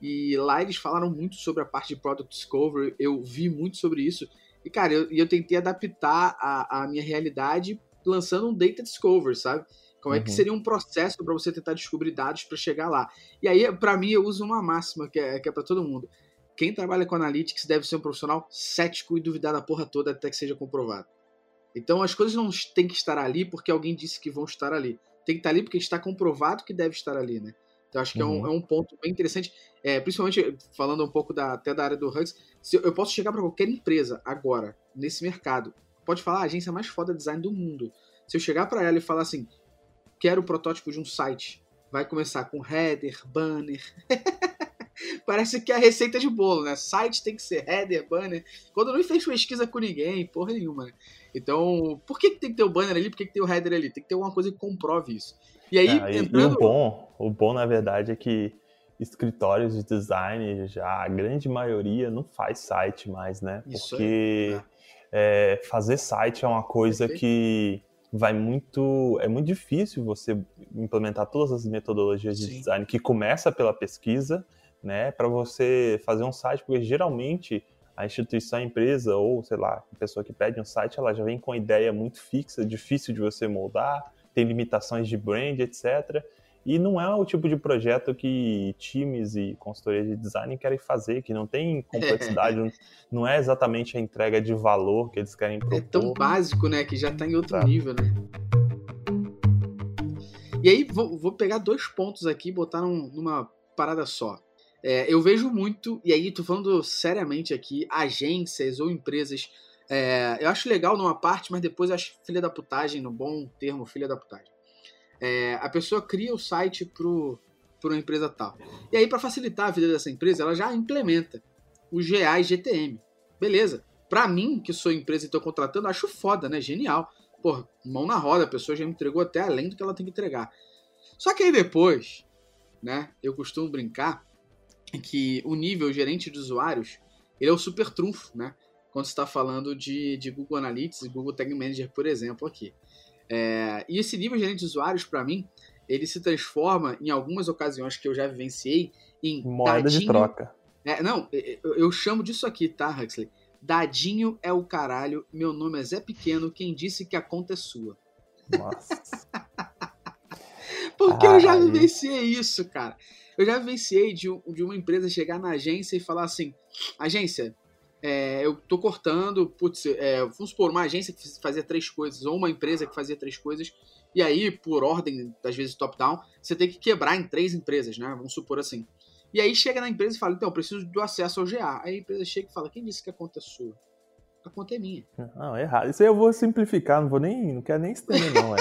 E lá eles falaram muito sobre a parte de product discovery, eu vi muito sobre isso. E cara, eu, eu tentei adaptar a, a minha realidade lançando um data discovery, sabe? Como uhum. é que uhum. seria um processo para você tentar descobrir dados para chegar lá? E aí, para mim, eu uso uma máxima que é, que é para todo mundo. Quem trabalha com analytics deve ser um profissional cético e duvidar da porra toda até que seja comprovado. Então as coisas não têm que estar ali porque alguém disse que vão estar ali. Tem que estar ali porque está comprovado que deve estar ali, né? Então acho que uhum. é, um, é, um, ponto bem interessante, é, principalmente falando um pouco da, até da área do Hugs. Se eu, eu posso chegar para qualquer empresa agora, nesse mercado, pode falar a agência mais foda design do mundo. Se eu chegar para ela e falar assim, quero o protótipo de um site, vai começar com header, banner. *laughs* Parece que é a receita de bolo, né? Site tem que ser header, banner. Quando não fez pesquisa com ninguém, porra nenhuma, né? Então, por que, que tem que ter o banner ali? Por que, que tem o header ali? Tem que ter alguma coisa que comprove isso. E aí, é, entrando... e o bom, o bom, na verdade, é que escritórios de design, já a grande maioria não faz site mais, né? Isso Porque é. É, fazer site é uma coisa Perfeito. que vai muito. É muito difícil você implementar todas as metodologias de Sim. design que começa pela pesquisa, né? Para você fazer um site, porque geralmente a instituição, a empresa ou, sei lá, a pessoa que pede um site, ela já vem com ideia muito fixa, difícil de você moldar, tem limitações de brand, etc. E não é o tipo de projeto que times e consultorias de design querem fazer, que não tem complexidade, *laughs* não é exatamente a entrega de valor que eles querem propor. É tão básico, né, que já está em outro nível, né? E aí, vou, vou pegar dois pontos aqui e botar num, numa parada só. É, eu vejo muito, e aí tô falando seriamente aqui, agências ou empresas. É, eu acho legal numa parte, mas depois eu acho filha da putagem, no bom termo, filha da putagem. É, a pessoa cria o site pro uma empresa tal. E aí, para facilitar a vida dessa empresa, ela já implementa o GA e GTM. Beleza. Para mim, que sou empresa e estou contratando, acho foda, né? Genial. Pô, mão na roda, a pessoa já me entregou até além do que ela tem que entregar. Só que aí depois, né, eu costumo brincar que o nível gerente de usuários ele é o super trunfo, né? Quando você está falando de, de Google Analytics e Google Tag Manager, por exemplo, aqui. É, e esse nível gerente de usuários, para mim, ele se transforma, em algumas ocasiões que eu já vivenciei, em moeda dadinho, de troca. É, não, eu, eu, chamo disso aqui, tá, Huxley? Dadinho é o caralho, meu nome é Zé Pequeno, quem disse que a conta é sua. Nossa. *laughs* Porque eu já Ai. vivenciei isso, cara. Eu já vivenciei de, de uma empresa chegar na agência e falar assim: agência, é, eu tô cortando, putz, é, vamos supor, uma agência que fazia três coisas, ou uma empresa que fazia três coisas, e aí, por ordem, às vezes top-down, você tem que quebrar em três empresas, né? Vamos supor assim. E aí chega na empresa e fala: então, eu preciso do acesso ao GA. Aí a empresa chega e fala: quem disse que a conta é sua? A conta é minha. Não, é errado. Isso aí eu vou simplificar, não vou nem, não quero nem estender, não. É.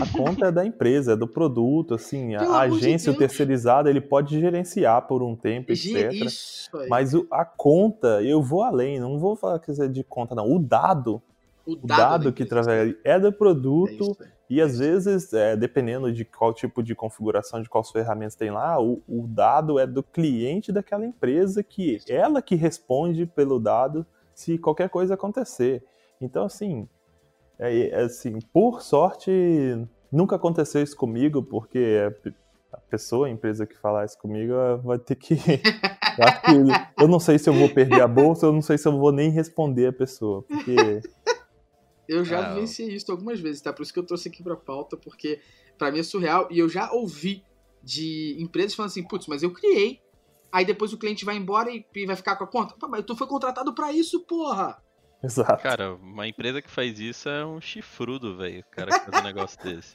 A conta é da empresa, é do produto, assim, Pelo a amor de agência, o terceirizado, ele pode gerenciar por um tempo, etc. Isso aí. Mas a conta, eu vou além, não vou falar que é de conta, não. O dado, o o dado, da que através é do É produto, aí. e às vezes, é, dependendo de qual tipo de configuração, de quais ferramentas tem lá, o, o dado é do cliente daquela empresa, que ela que responde pelo dado se qualquer coisa acontecer. Então, assim, é, é assim, por sorte, nunca aconteceu isso comigo, porque a pe- a pessoa, a empresa que falar isso comigo, vai ter que. *laughs* eu, não sei se eu vou perder a bolsa, eu não sei se eu vou nem responder a pessoa, porque. *laughs* Eu já Ah, vivenciei isso algumas vezes, tá? Por isso que eu trouxe aqui pra pauta, porque pra mim é surreal. E eu já ouvi de empresas falando assim, putz, mas eu criei. Aí depois o cliente vai embora e e vai ficar com a conta. Pá, mas tu foi contratado pra isso, porra! Exato. Cara, uma empresa que faz isso é um chifrudo, velho. O cara que faz um negócio *laughs* desse.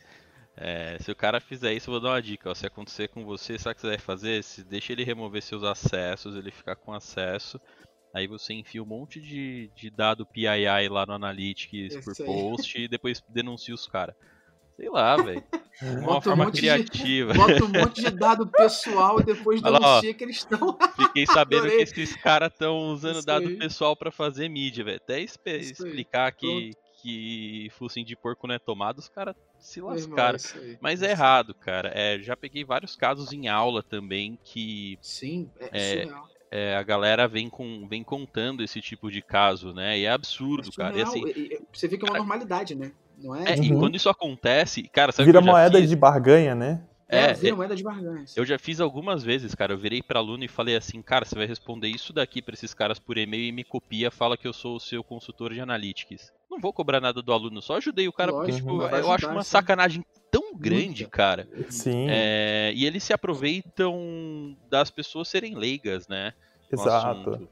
É, se o cara fizer isso, eu vou dar uma dica. Ó, se acontecer com você, sabe o que você deve fazer? Se deixa ele remover seus acessos, ele ficar com acesso. Aí você enfia um monte de, de dado PII lá no Analytics por Isso aí. post e depois denuncia os caras. Sei lá, velho. *laughs* Uma Bota um forma monte de- criativa. Bota um monte de dado pessoal e depois Olha lá, que eles estão. Fiquei sabendo que esses caras estão usando Isso dado aí. pessoal pra fazer mídia, velho. Até explicar que, que focinho de porco não é tomado, os caras se irmão, lascaram. aí. Mas é errado, cara. É, já peguei vários casos em aula também que Sim, é, É, é, a galera vem, com, vem contando esse tipo de caso, né? E é absurdo, cara. E assim, E- e- Você vê que é uma normalidade, né? Não é? é, e Uhum. quando isso acontece, cara, sabe o Vira que eu já moeda fiz? de barganha, né? É, É, vira é, moeda de barganha. Eu já fiz algumas vezes, cara. Eu virei pra aluno e falei assim, cara, você vai responder isso daqui pra esses caras por e-mail e me copia, fala que eu sou o seu consultor de analytics. Não vou cobrar nada do aluno, só ajudei o cara, porque, Lógico, tipo, vai eu acho uma sim. sacanagem tão grande, Muita. cara. Sim, É, e eles se aproveitam das pessoas serem leigas, né? exato.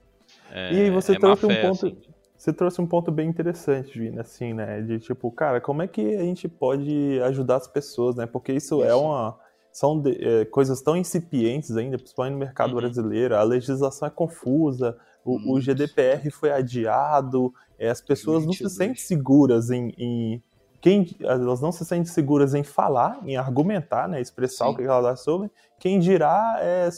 É, E aí você é trouxe um ponto, assim. Você trouxe um ponto bem interessante, Vina, assim, né? De tipo, cara, como é que a gente pode ajudar as pessoas, né? Porque isso, é Isso. uma são de- é, coisas tão incipientes ainda, principalmente no mercado Uhum. brasileiro. A legislação é confusa, o, o. GDPR foi adiado, é, as pessoas não se 22. sentem seguras em, em- quem elas não se sentem seguras em falar, em argumentar, né? Expressar Sim. o que elas acham sobre. Quem dirá é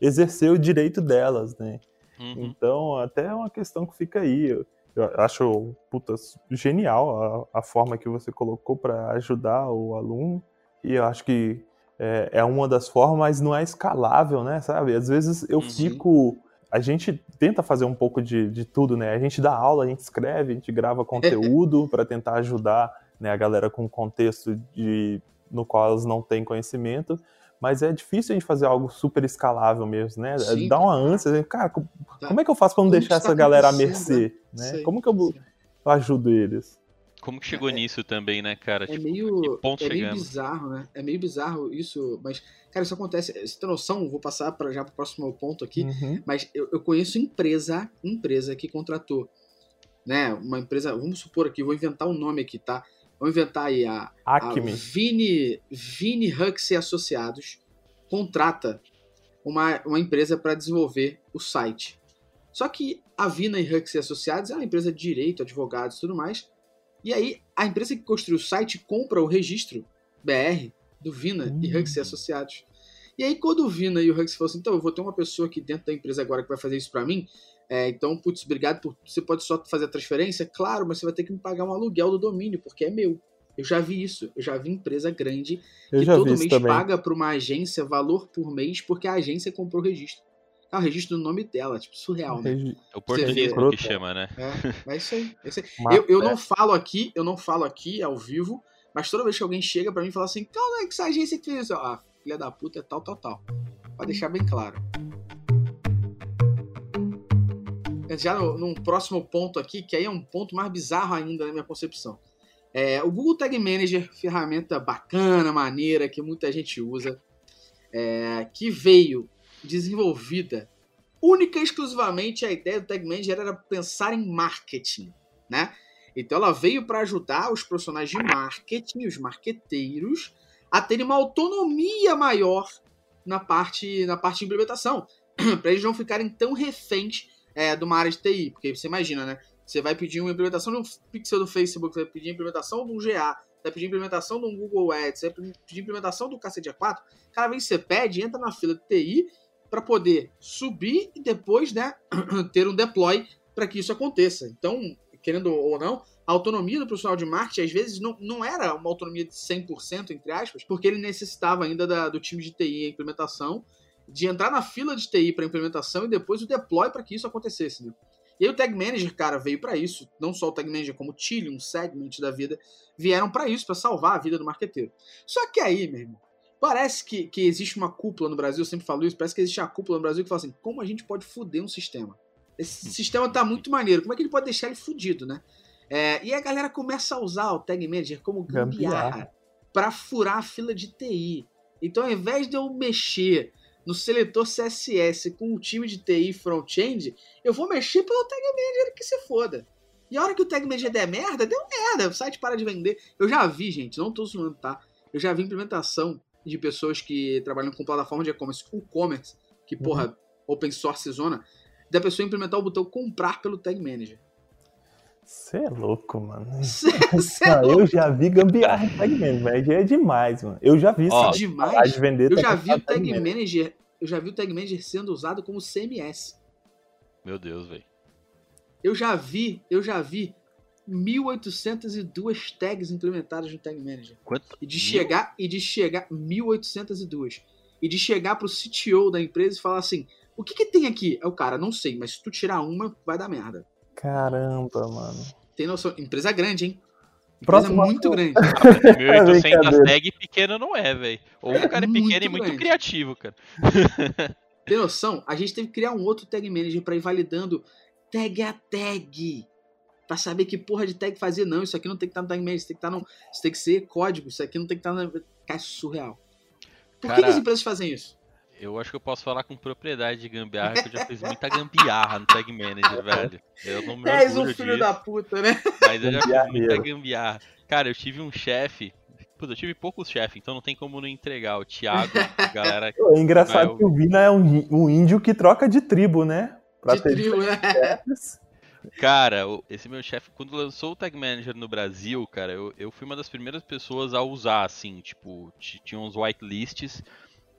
exercer o direito delas, né? Uhum. Então, até é uma questão que fica aí. Eu, eu acho puta, genial a, a forma que você colocou para ajudar o aluno. E eu acho que é, é uma das formas, mas não é escalável, né? Sabe? Às vezes eu Uhum. fico. A gente tenta fazer um pouco de, de tudo, né? A gente dá aula, a gente escreve, a gente grava conteúdo *laughs* para tentar ajudar né, a galera com contexto de, no qual elas não têm conhecimento. Mas é difícil a gente fazer algo super escalável mesmo, né? Sim, Dá uma ânsia, né? cara, co- Tá. como é que eu faço pra não Como deixar tá essa galera à mercê? Né? Sei, Como que eu, eu ajudo eles? Como que chegou É- nisso também, né, cara? É Tipo, meio, é meio bizarro, né? É meio bizarro isso, mas, cara, isso acontece. Você tem noção? Vou passar pra, já pro próximo ponto aqui. Uhum. Mas eu, eu conheço empresa, empresa que contratou, né? Uma empresa, vamos supor aqui, vou inventar um nome aqui, tá? Vamos inventar aí a, a. Vini, Vini Huxley Associados contrata uma, uma empresa para desenvolver o site. Só que a Vina e Huxley Associados é uma empresa de direito, advogados e tudo mais. E aí a empresa que construiu o site compra o registro BR do Vina e Hum. Huxley Associados. E aí quando o Vina e o Huxley falaram assim, então eu vou ter uma pessoa aqui dentro da empresa agora que vai fazer isso para mim, é, então, putz, obrigado por. Você pode só fazer a transferência? Claro, mas você vai ter que me pagar um aluguel do domínio, porque é meu. Eu já vi isso. Eu já vi empresa grande Eu que todo mês também. paga para uma agência valor por mês porque a agência comprou o registro. É o registro do nome dela, tipo, surreal, né? Regi- Oportunismo que chama, né? É, é isso aí. É isso aí. Mas- Eu, eu não falo aqui, eu não falo aqui ao vivo, mas toda vez que alguém chega para mim e fala assim, calma aí que essa agência que fez? Ah, filha da puta é tal, tal, tal. Pra deixar bem claro. Já no, num próximo ponto aqui, que aí é um ponto mais bizarro ainda na minha concepção. É, o Google Tag Manager, ferramenta bacana, maneira, que muita gente usa, é, que veio desenvolvida única e exclusivamente a ideia do Tag Manager era pensar em marketing, né? Então ela veio para ajudar os profissionais de marketing, os marqueteiros, a terem uma autonomia maior na parte, na parte de implementação, *clears throat* para eles não ficarem tão reféns é, de uma área de TI, porque você imagina, né? Você vai pedir uma implementação de um pixel do Facebook, você vai pedir implementação de um GA, você vai pedir implementação de um Google Ads, você vai pedir implementação do Cacete A4. Cada vez que você pede, entra na fila de TI para poder subir e depois, né, *clears throat* ter um deploy para que isso aconteça. Então, querendo ou não, a autonomia do profissional de marketing, às vezes, não, não era uma autonomia de 100%, entre aspas, porque ele necessitava ainda da, do time de TI, a implementação, de entrar na fila de TI para implementação e depois o deploy para que isso acontecesse. Né? E aí o Tag Manager, cara, veio para isso. Não só o Tag Manager, como o Tillium, Segment da vida, vieram para isso, para salvar a vida do marqueteiro. Só que aí, meu irmão, parece que, que existe uma cúpula no Brasil, eu sempre falo isso, parece que existe uma cúpula no Brasil que fala assim, como a gente pode foder um sistema? Esse hum. sistema tá muito maneiro, como é que ele pode deixar ele fudido, né? É, e a galera começa a usar o Tag Manager como gambiarra para furar a fila de TI. Então, ao invés de eu mexer no seletor CSS com o time de TI front-end, eu vou mexer pelo Tag Manager que se foda. E a hora que o Tag Manager der merda, deu merda, o site para de vender. Eu já vi, gente, não tô zoando, tá? Eu já vi implementação de pessoas que trabalham com plataforma de e-commerce, e-commerce, que, uhum. porra, open source zona, da pessoa implementar o botão comprar pelo Tag Manager. Você é louco, mano. Cê, *laughs* cê é louco. Eu já vi gambiarra em Tag Manager, é demais, mano. Eu já vi isso. demais. De vender eu já vi o Tag, tag manager, manager, eu já vi o Tag Manager sendo usado como CMS. Meu Deus, velho. Eu já vi, eu já vi 1802 tags implementadas no Tag Manager. Quanto? E de Mil? chegar e de chegar 1802. E de chegar pro CTO da empresa e falar assim: "O que que tem aqui?" É o cara, não sei, mas se tu tirar uma, vai dar merda. Caramba, mano. Tem noção? Empresa grande, hein? Empresa Próximo muito grande. Ah, 1800 é tag pequeno não é, velho. Ou o cara é, pequeno muito e muito grande. criativo, cara. *laughs* Tem noção? A gente teve que criar um outro tag manager para ir validando tag a tag para saber que porra de tag fazer. Não, isso aqui não tem que estar tá no tag manager, isso tem que, estar tá no, isso tem que ser código, isso aqui não tem que estar tá na. Cara, surreal. Por Cara, que, que as empresas fazem isso? Eu acho que eu posso falar com propriedade de gambiarra, que eu já fiz muita gambiarra no Tag Manager, *laughs* velho. Eu não me És um filho disso, da puta, né? Mas eu já fiz muita gambiarra. Cara, eu tive um chefe. Puta, eu tive poucos chefes, então não tem como não entregar. O Thiago, a galera. *laughs* É engraçado que o Vina é um, um índio que troca de tribo, né? Pra de tribo, né? Cara, esse meu chefe, quando lançou o Tag Manager no Brasil, cara, eu, eu fui uma das primeiras pessoas a usar, assim, tipo, tinha uns whitelists.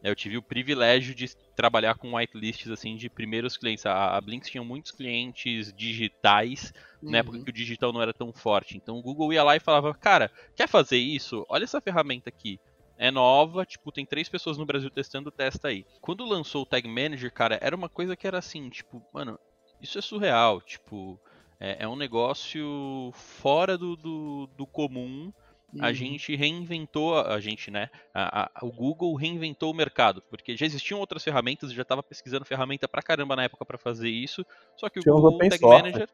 Eu tive o privilégio de trabalhar com whitelists, assim, de primeiros clientes. A, a Blinks tinha muitos clientes digitais, uhum. na época que o digital não era tão forte. Então o Google ia lá e falava, cara, quer fazer isso? Olha essa ferramenta aqui é nova, tipo, tem três pessoas no Brasil testando, testa aí. Quando lançou o Tag Manager, cara, era uma coisa que era assim, tipo, mano, isso é surreal, tipo, é, é um negócio fora do, do, do comum. Uhum. A gente reinventou, a gente, né? A, a, o Google reinventou o mercado, porque já existiam outras ferramentas, já estava pesquisando ferramenta pra caramba na época para fazer isso. Só que o Tinha Google Tag Manager.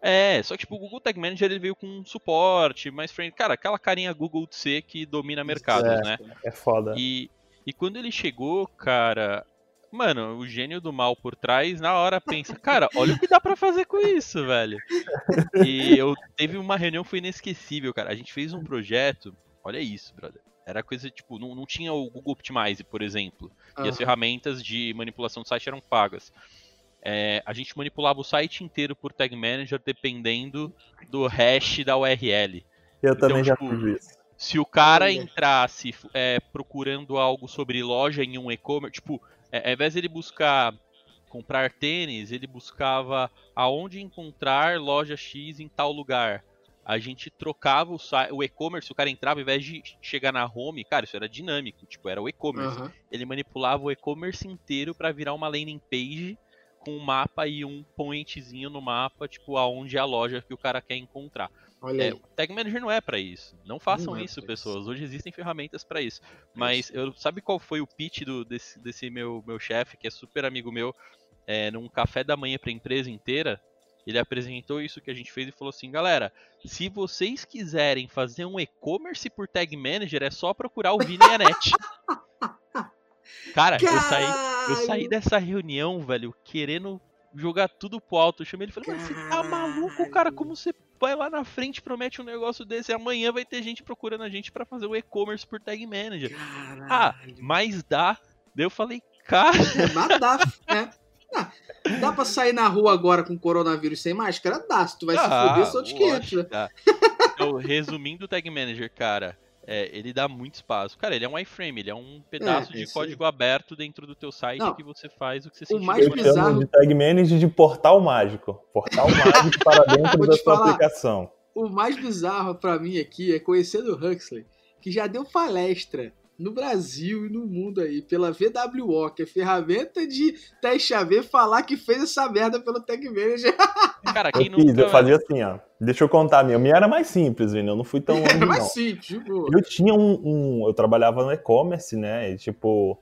É, só que tipo, o Google Tag Manager ele veio com suporte, mais friendly. Cara, aquela carinha Google de C que domina mercados, é, né? É foda. E, e quando ele chegou, cara, Mano, o gênio do mal por trás, na hora pensa, cara, olha o que dá para fazer com isso, velho. E eu teve uma reunião foi inesquecível, cara. A gente fez um projeto, olha isso, brother. Era coisa tipo, não, não tinha o Google Optimize, por exemplo. Uhum. E as ferramentas de manipulação do site eram pagas. É, a gente manipulava o site inteiro por Tag Manager dependendo do hash da URL. Eu então, também já tipo, fiz isso. Se o cara entrasse é, procurando algo sobre loja em um e-commerce, tipo, é, ao invés de ele buscar comprar tênis, ele buscava aonde encontrar loja X em tal lugar. A gente trocava o, o e-commerce, o cara entrava, ao invés de chegar na home, cara, isso era dinâmico, tipo, era o e-commerce. Uhum. Ele manipulava o e-commerce inteiro para virar uma landing page com um mapa e um pointzinho no mapa, tipo, aonde é a loja que o cara quer encontrar. Olha é, o Tag Manager não é para isso. Não façam não é isso, pessoas. Isso. Hoje existem ferramentas para isso. Mas eu sabe qual foi o pitch do, desse, desse meu, meu chefe, que é super amigo meu, é, num café da manhã para a empresa inteira? ele apresentou isso que a gente fez e falou assim, galera, se vocês quiserem fazer um e-commerce por Tag Manager, é só procurar o Vini e a Net. Cara, eu saí, eu saí dessa reunião, velho, querendo jogar tudo pro alto. Eu chamei ele e falei, mas você tá maluco, cara? Como você vai lá na frente promete um negócio desse? Amanhã vai ter gente procurando a gente para fazer o e-commerce por Tag Manager. Caralho. Ah, mas dá. Daí eu falei, cara. É, mas dá, né? Dá. dá pra sair na rua agora com coronavírus sem máscara? Dá. Se tu vai ah, se fuder, só de 500. Né? *laughs* Então, resumindo o Tag Manager, cara é, ele dá muito espaço. Cara, ele é um iframe, ele é um pedaço é, de código aí. aberto dentro do teu site Não, que você faz o que você sentir. O mais bizarro... de Tag Manager de portal mágico. Portal *laughs* mágico para dentro da sua aplicação. O mais bizarro para mim aqui é conhecer o Huxley, que já deu palestra no Brasil e no mundo aí, pela VWO, que é ferramenta de teste AV, falar que fez essa merda pelo Tag Manager. *laughs* Cara, quem eu fiz, nunca... eu fazia assim, ó. Deixa eu contar a minha. A minha era mais simples, viu? Eu não fui tão longe, Era mais não. simples, tipo... Eu tinha um, um... Eu trabalhava no e-commerce, né? E, tipo...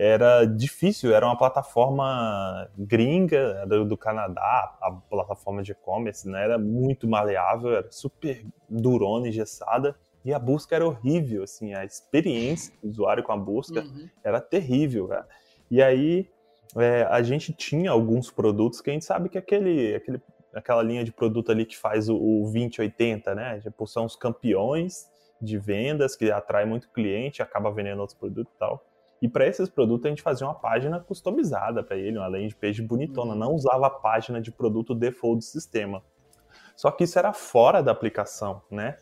Era difícil, era uma plataforma gringa do, do Canadá, a plataforma de e-commerce, né? Era muito maleável, era super durona, engessada. E a busca era horrível, assim, a experiência do usuário com a busca uhum. era terrível, cara. E aí é, a gente tinha alguns produtos que a gente sabe que aquele, aquele, aquela linha de produto ali que faz o, o 2080, né? Tipo, são os campeões de vendas que atrai muito cliente, acaba vendendo outros produtos e tal. E para esses produtos a gente fazia uma página customizada para ele, uma landing page bonitona, uhum. não usava a página de produto default do sistema. Só que isso era fora da aplicação, né?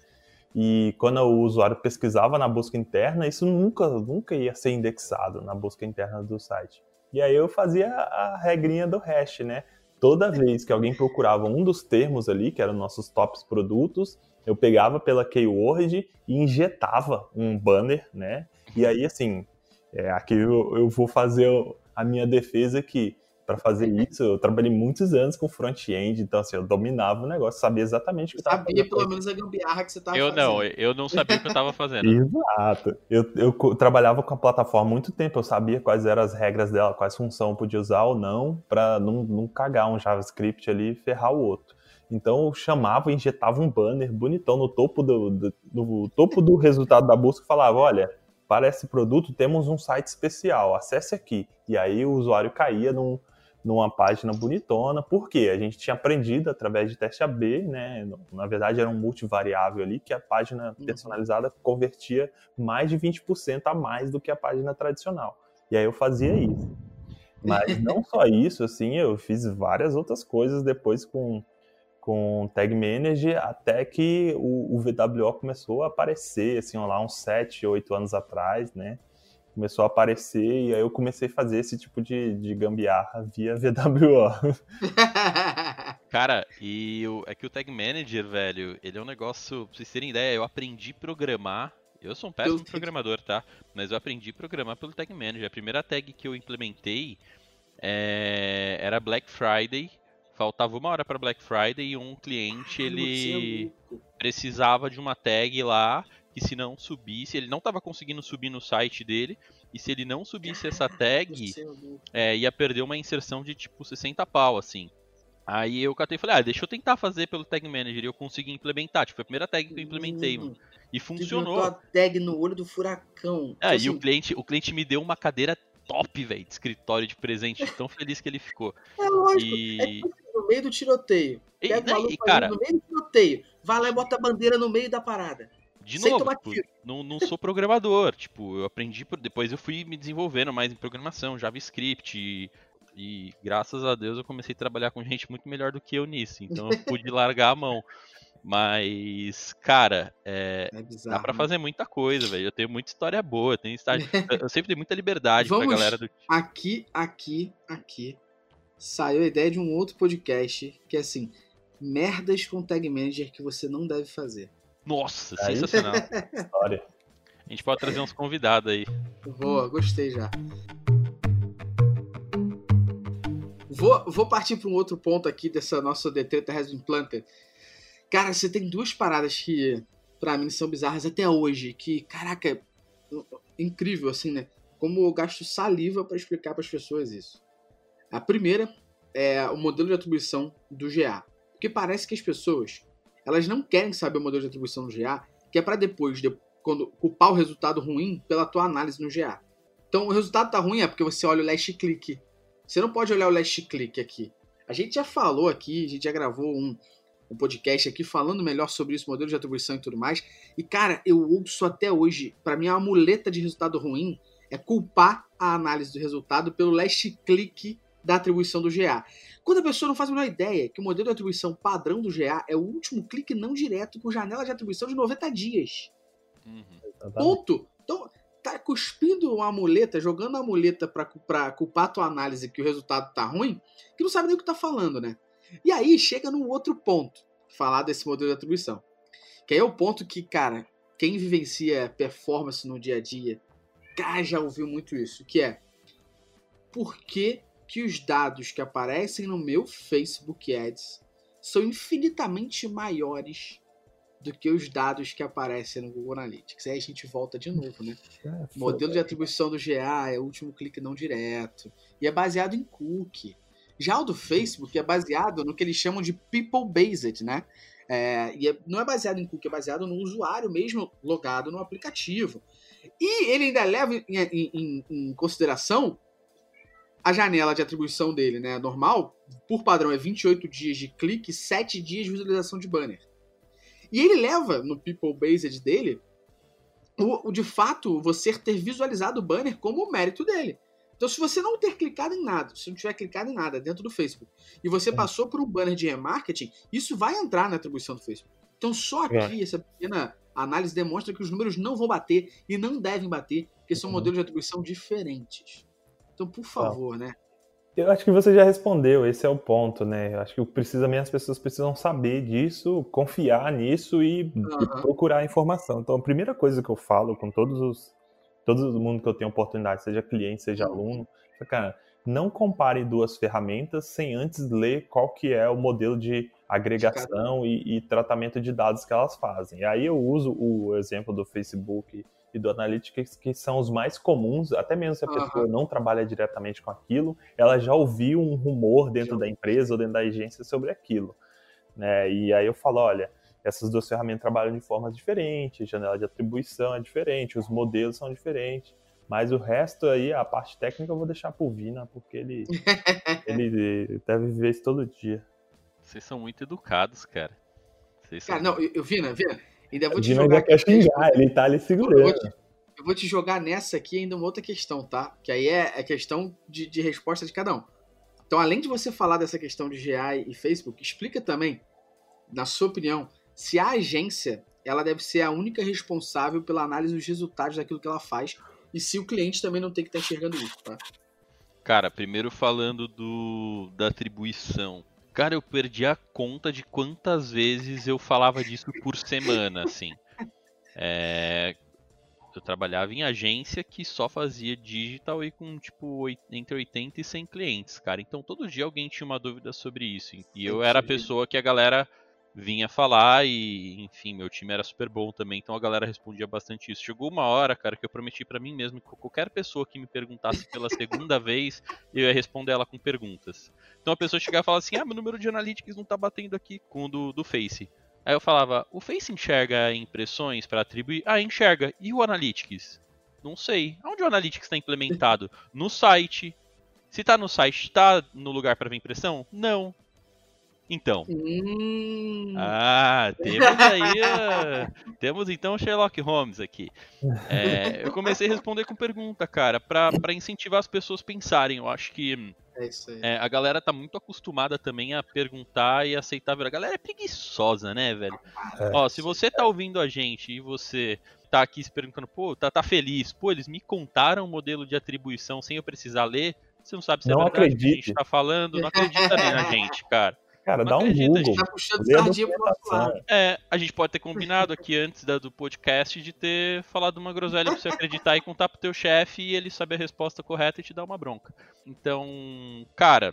E quando o usuário pesquisava na busca interna, isso nunca, nunca ia ser indexado na busca interna do site. E aí eu fazia a regrinha do hash, né? Toda vez que alguém procurava um dos termos ali, que eram nossos tops produtos, eu pegava pela keyword e injetava um banner, né? E aí, assim, é, aqui eu, eu vou fazer a minha defesa que para fazer isso, eu trabalhei muitos anos com front-end, então assim, eu dominava o negócio, sabia exatamente o que estava fazendo. Sabia pelo menos a gambiarra que você estava fazendo. Eu não, eu não sabia o que eu estava fazendo. *laughs* Exato. Eu, eu trabalhava com a plataforma há muito tempo, eu sabia quais eram as regras dela, quais funções eu podia usar ou não, para não, não cagar um JavaScript ali e ferrar o outro. Então eu chamava, injetava um banner bonitão no topo do, do, do topo do resultado da busca e falava, olha, para esse produto temos um site especial, acesse aqui. E aí o usuário caía num numa página bonitona, porque a gente tinha aprendido através de teste AB, né? Na verdade, era um multivariável ali, que a página uhum. personalizada convertia mais de 20% a mais do que a página tradicional. E aí eu fazia isso. Mas *laughs* não só isso, assim, eu fiz várias outras coisas depois com, com Tag Manager, até que o, o VWO começou a aparecer, assim, lá uns 7, 8 anos atrás, né? Começou a aparecer e aí eu comecei a fazer esse tipo de, de gambiarra via *laughs* VWO. *laughs* Cara, e o, é que o Tag Manager, velho, ele é um negócio, pra vocês terem ideia, eu aprendi a programar. Eu sou um péssimo eu... programador, tá? Mas eu aprendi a programar pelo Tag Manager. A primeira tag que eu implementei é, era Black Friday. Faltava uma hora para Black Friday e um cliente ele precisava de uma tag lá que se não subisse, ele não estava conseguindo subir no site dele, e se ele não subisse essa tag, *laughs* é, ia perder uma inserção de tipo 60 pau, assim. Aí eu catei e falei, ah, deixa eu tentar fazer pelo Tag Manager e eu consegui implementar. Tipo, foi a primeira tag que eu implementei, mano. E funcionou. a tag no olho do furacão. É, tipo e o assim cliente, o cliente me deu uma cadeira top, velho, de escritório de presente. tão feliz que ele ficou. *laughs* É lógico. E... É tipo assim, no meio do tiroteio. Pega e, o e, cara, no meio do tiroteio. Vai lá e bota a bandeira no meio da parada. De novo, tipo, não, não sou programador. tipo, eu aprendi, depois eu fui me desenvolvendo mais em programação, JavaScript. E, e, graças a Deus eu comecei a trabalhar com gente muito melhor do que eu nisso. Então eu pude *laughs* largar a mão. Mas, cara, é, é bizarro, dá pra né? fazer muita coisa, velho. Eu tenho muita história boa, tenho estágio, *laughs* eu sempre dei muita liberdade Vamos, pra galera do. Aqui, aqui, aqui. Saiu a ideia de um outro podcast que é assim: merdas com tag manager que você não deve fazer. Nossa, aí, sensacional. História. A gente pode trazer uns convidados aí. Boa, gostei já. Vou, vou partir para um outro ponto aqui dessa nossa The Treta Has Been Planted. Cara, você tem duas paradas que para mim são bizarras até hoje, que, caraca, incrível assim, né? Como eu gasto saliva para explicar para as pessoas isso. A primeira é o modelo de atribuição do GA. Porque parece que as pessoas, elas não querem saber o modelo de atribuição no GA, que é para depois, de, quando culpar o resultado ruim pela tua análise no GA. Então, o resultado tá ruim é porque você olha o last click. Você não pode olhar o last click aqui. A gente já falou aqui, a gente já gravou um, um podcast aqui falando melhor sobre isso, modelo de atribuição e tudo mais. E, cara, eu ouço até hoje, para mim, a muleta de resultado ruim é culpar a análise do resultado pelo last click da atribuição do GA. Quando a pessoa não faz a menor ideia que o modelo de atribuição padrão do GA é o último clique não direto com janela de atribuição de 90 dias. Uhum. Ponto. Então, tá cuspindo uma muleta, jogando a muleta pra, pra culpar a tua análise que o resultado tá ruim, que não sabe nem o que tá falando, né? E aí chega num outro ponto, falar desse modelo de atribuição. Que aí é o ponto que, cara, quem vivencia performance no dia a dia, cara, já ouviu muito isso, que é por que, que os dados que aparecem no meu Facebook Ads são infinitamente maiores do que os dados que aparecem no Google Analytics. Aí a gente volta de novo, né? É, modelo de atribuição do GA é o último clique não direto e é baseado em cookie. Já o do Facebook é baseado no que eles chamam de people-based, né? É, e é, não é baseado em cookie, é baseado no usuário mesmo logado no aplicativo. E ele ainda leva em, em, em consideração a janela de atribuição dele, né? Normal, por padrão, é 28 dias de clique e 7 dias de visualização de banner. E ele leva no people-based dele o, o, de fato você ter visualizado o banner como o mérito dele. Então, se você não ter clicado em nada, se não tiver clicado em nada dentro do Facebook, e você é. passou por um banner de remarketing, isso vai entrar na atribuição do Facebook. Então, só aqui, essa pequena análise demonstra que os números não vão bater e não devem bater, porque são uhum. modelos de atribuição diferentes. Então, por favor, né? Eu acho que você já respondeu, esse é o ponto, né? Eu acho que precisa as pessoas precisam saber disso, confiar nisso e, uhum. e procurar informação. Então, a primeira coisa que eu falo com todos os todo mundo que eu tenho oportunidade, seja cliente, seja uhum. aluno, cara, não compare duas ferramentas sem antes ler qual que é o modelo de agregação e, e, tratamento de dados que elas fazem. E aí eu uso o exemplo do Facebook e do Analytics, que são os mais comuns, até mesmo se a pessoa não trabalha diretamente com aquilo, ela já ouviu um rumor dentro da empresa ou dentro da agência sobre aquilo. Né? E aí eu falo, olha, essas duas ferramentas trabalham de formas diferentes, janela de atribuição é diferente, os modelos são diferentes, mas o resto aí, a parte técnica eu vou deixar pro Vina, porque ele, *laughs* ele deve viver isso todo dia. Vocês são muito educados, cara. Vocês cara, são... não, eu, Vina, Vina, ainda vou te jogar... quer xingar, ele tá ali segurando. Eu vou, te, eu vou te jogar nessa aqui ainda uma outra questão, tá? Que aí é a é questão de, de resposta de cada um. Então, além de você falar dessa questão de GA e Facebook, explica também, na sua opinião, se a agência ela deve ser a única responsável pela análise dos resultados daquilo que ela faz e se o cliente também não tem que estar tá enxergando isso, tá? Cara, primeiro falando do da atribuição. Cara, eu perdi a conta de quantas vezes eu falava disso por semana, assim. É, eu trabalhava em agência que só fazia digital e com tipo entre 80 e 100 clientes, cara. Então todo dia alguém tinha uma dúvida sobre isso. E eu era a pessoa que a galera vinha falar e, enfim, meu time era super bom também, então a galera respondia bastante isso. Chegou uma hora, cara, que eu prometi para mim mesmo que qualquer pessoa que me perguntasse pela segunda *laughs* vez, eu ia responder ela com perguntas. Então a pessoa chegava e falava assim: "Ah, meu número de analytics não tá batendo aqui com o do, do Face". Aí eu falava: "O Face enxerga impressões para atribuir?". "Ah, enxerga. E o Analytics?". "Não sei. Onde o Analytics está implementado?". "No site". Se tá no site, está no lugar para ver impressão? Não. Então. Hum. Ah, temos aí. Uh, temos então Sherlock Holmes aqui. É, eu comecei a responder com pergunta, cara, para incentivar as pessoas a pensarem. Eu acho que é é, a galera tá muito acostumada também a perguntar e aceitar. A galera é preguiçosa, né, velho? É. Ó, se você tá ouvindo a gente e você tá aqui se perguntando, pô, tá, tá feliz, pô, eles me contaram o modelo de atribuição sem eu precisar ler. Você não sabe se não é verdade acredite. que a gente tá falando, não acredita nem na *laughs* gente, cara. Cara, dá um Google. A gente tá puxando sardinha pro nosso lado. É, a gente pode ter combinado aqui antes da, do podcast de ter falado uma groselha pra você acreditar e contar pro teu chefe e ele saber a resposta correta e te dar uma bronca. Então, cara,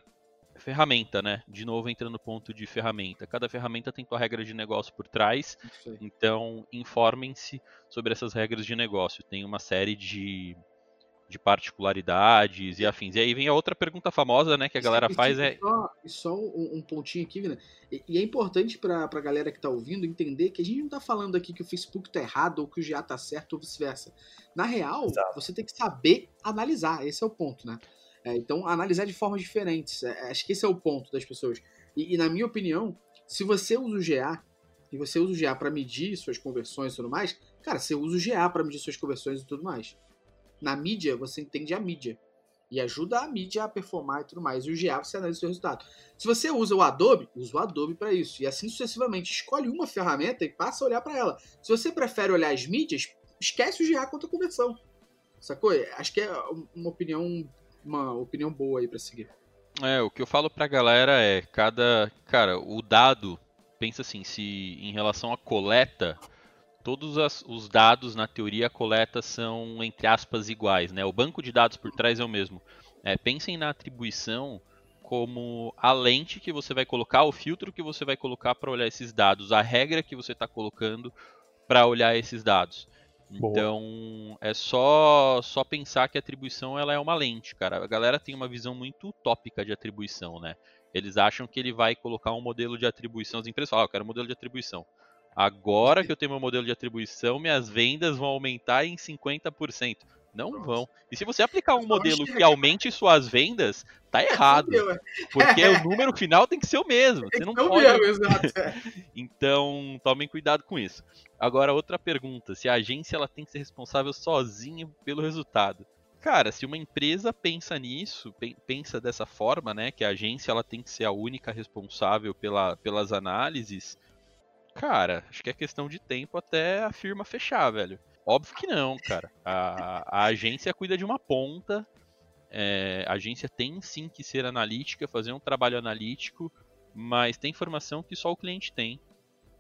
ferramenta, né? De novo entrando no ponto de ferramenta. Cada ferramenta tem sua regra de negócio por trás. Então, informem-se sobre essas regras de negócio. Tem uma série de de particularidades e afins. E aí vem a outra pergunta famosa, né, que a galera e, faz e é... Só, só um, um, pontinho aqui, Vina. E, e, é importante pra, pra galera que tá ouvindo entender que a gente não tá falando aqui que o Facebook tá errado ou que o GA tá certo ou vice-versa. Na real, Exato. você tem que saber analisar, esse é o ponto, né? É, então, analisar de formas diferentes. É, acho que esse é o ponto das pessoas. E, e, na minha opinião, se você usa o GA e você usa o GA para medir suas conversões e tudo mais, cara, você usa o GA para medir suas conversões e tudo mais. Na mídia, você entende a mídia. E ajuda a mídia a performar e tudo mais. E o GA você analisa o seu resultado. Se você usa o Adobe, usa o Adobe para isso. E assim sucessivamente. Escolhe uma ferramenta e passa a olhar para ela. Se você prefere olhar as mídias, esquece o GA contra a conversão. Sacou? Acho que é uma opinião, uma opinião boa aí para seguir. É, o que eu falo pra galera é, cada. Cara, o dado, pensa assim, se em relação à coleta, todos as, os dados, na teoria, coleta são, entre aspas, iguais. Né? O banco de dados por trás é o mesmo. É, pensem na atribuição como a lente que você vai colocar, o filtro que você vai colocar para olhar esses dados, a regra que você está colocando para olhar esses dados. Boa. Então é só só pensar que a atribuição ela é uma lente, cara. A galera tem uma visão muito utópica de atribuição, né? Eles acham que ele vai colocar um modelo de atribuição, as empresas falam, ah, eu quero um modelo de atribuição. Agora que eu tenho meu modelo de atribuição, minhas vendas vão aumentar em 50%. Não Nossa. vão. E se você aplicar um modelo que aumente suas vendas, tá é, *laughs* errado. Porque o número final tem que ser o mesmo. Você não pode. É. *laughs* então, tomem cuidado com isso. Agora, outra pergunta: se a agência ela tem que ser responsável sozinha pelo resultado? Cara, se uma empresa pensa nisso, pensa dessa forma, né, que a agência ela tem que ser a única responsável pela, pelas análises, Cara, acho que é questão de tempo até a firma fechar, velho. Óbvio que não, cara. A, a agência cuida de uma ponta. É, a agência tem sim que ser analítica, fazer um trabalho analítico, mas tem informação que só o cliente tem.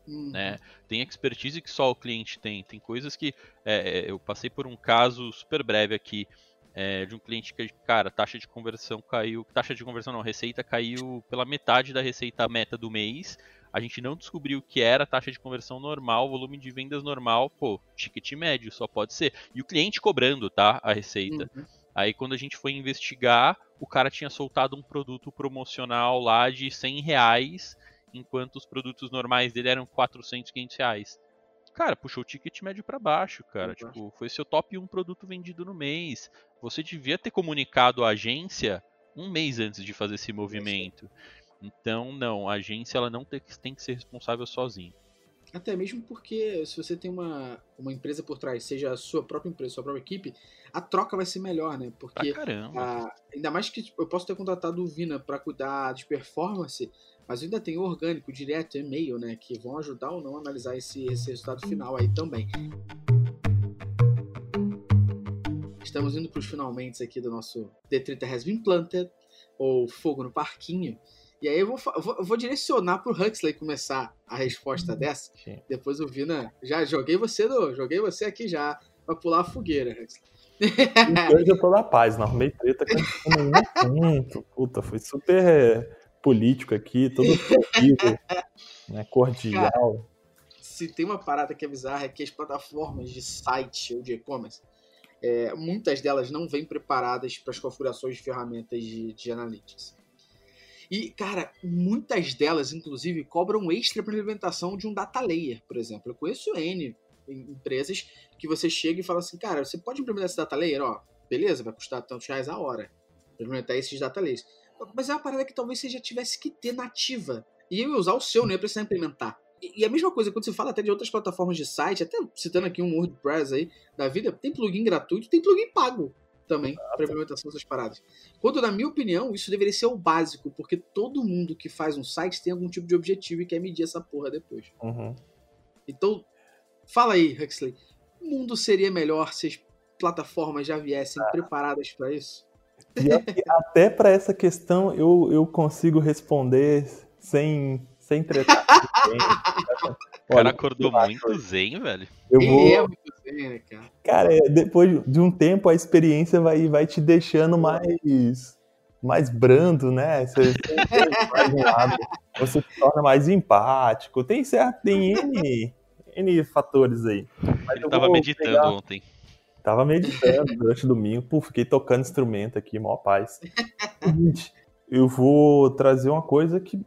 Uhum. Né? Tem expertise que só o cliente tem. Tem coisas que. É, é eu passei por um caso super breve aqui. É, de um cliente que, cara, taxa de conversão caiu. Taxa de conversão não, receita caiu pela metade da receita meta do mês a gente não descobriu o que era taxa de conversão normal, volume de vendas normal, pô, ticket médio só pode ser. E o cliente cobrando, tá, a receita. Uhum. Aí quando a gente foi investigar, o cara tinha soltado um produto promocional lá de 100 reais, enquanto os produtos normais dele eram 400, 500 reais. Cara, puxou o ticket médio para baixo, cara. Uhum. Tipo, foi seu top 1 produto vendido no mês. Você devia ter comunicado à agência um mês antes de fazer esse movimento. Então, não, a agência ela não tem, tem que ser responsável sozinha. Até mesmo porque se você tem uma, uma empresa por trás, seja a sua própria empresa, sua própria equipe, a troca vai ser melhor, né? Porque a, ainda mais que tipo, eu posso ter contratado o Vina para cuidar de performance, mas ainda tem o orgânico, direto, e-mail, né? Que vão ajudar ou não a analisar esse, esse resultado final aí também. Estamos indo para os finalmente aqui do nosso The 30 Has Been Planted, ou Fogo no Parquinho. E aí eu vou, vou, vou direcionar pro Huxley começar a resposta uhum. dessa. Sim. Depois o Vina. Já joguei você joguei você aqui já pra pular a fogueira, Huxley. Hoje eu tô na paz, não arrumei treta com nenhum assunto. Puta, foi super político aqui, todo corrido, né, cordial. Cara, se tem uma parada que é bizarra é que as plataformas de site ou de e-commerce, é, muitas delas não vêm preparadas para as configurações de ferramentas de, de analytics. E, cara, muitas delas, inclusive, cobram extra para implementação de um data layer, por exemplo. Eu conheço N empresas que você chega e fala assim, cara, você pode implementar esse data layer? Ó, beleza, vai custar tantos reais a hora para implementar esses data layers. Mas é uma parada que talvez você já tivesse que ter nativa. E eu ia usar o seu, não ia precisar implementar. E a mesma coisa, quando você fala até de outras plataformas de site, até citando aqui um WordPress aí da vida, tem plugin gratuito, tem plugin pago também para implementação dessas paradas. Quando, na minha opinião, isso deveria ser o básico, porque todo mundo que faz um site tem algum tipo de objetivo e quer medir essa porra depois. Uhum. Então, fala aí, Huxley. O mundo seria melhor se as plataformas já viessem ah. preparadas para isso? E até para essa questão eu, eu consigo responder sem, sem tretar. *laughs* *laughs* O cara acordou muito zen, velho. Eu vou... é muito zen, né, cara? Cara, é, depois de um tempo a experiência vai, vai te deixando mais, mais brando, né? Você, você, *laughs* você se torna mais empático. Tem certo, tem N, N fatores aí. Mas Ele tava meditando pegar... ontem. Tava meditando durante o domingo, pô, fiquei tocando instrumento aqui, mó paz. *laughs* Eu vou trazer uma coisa que,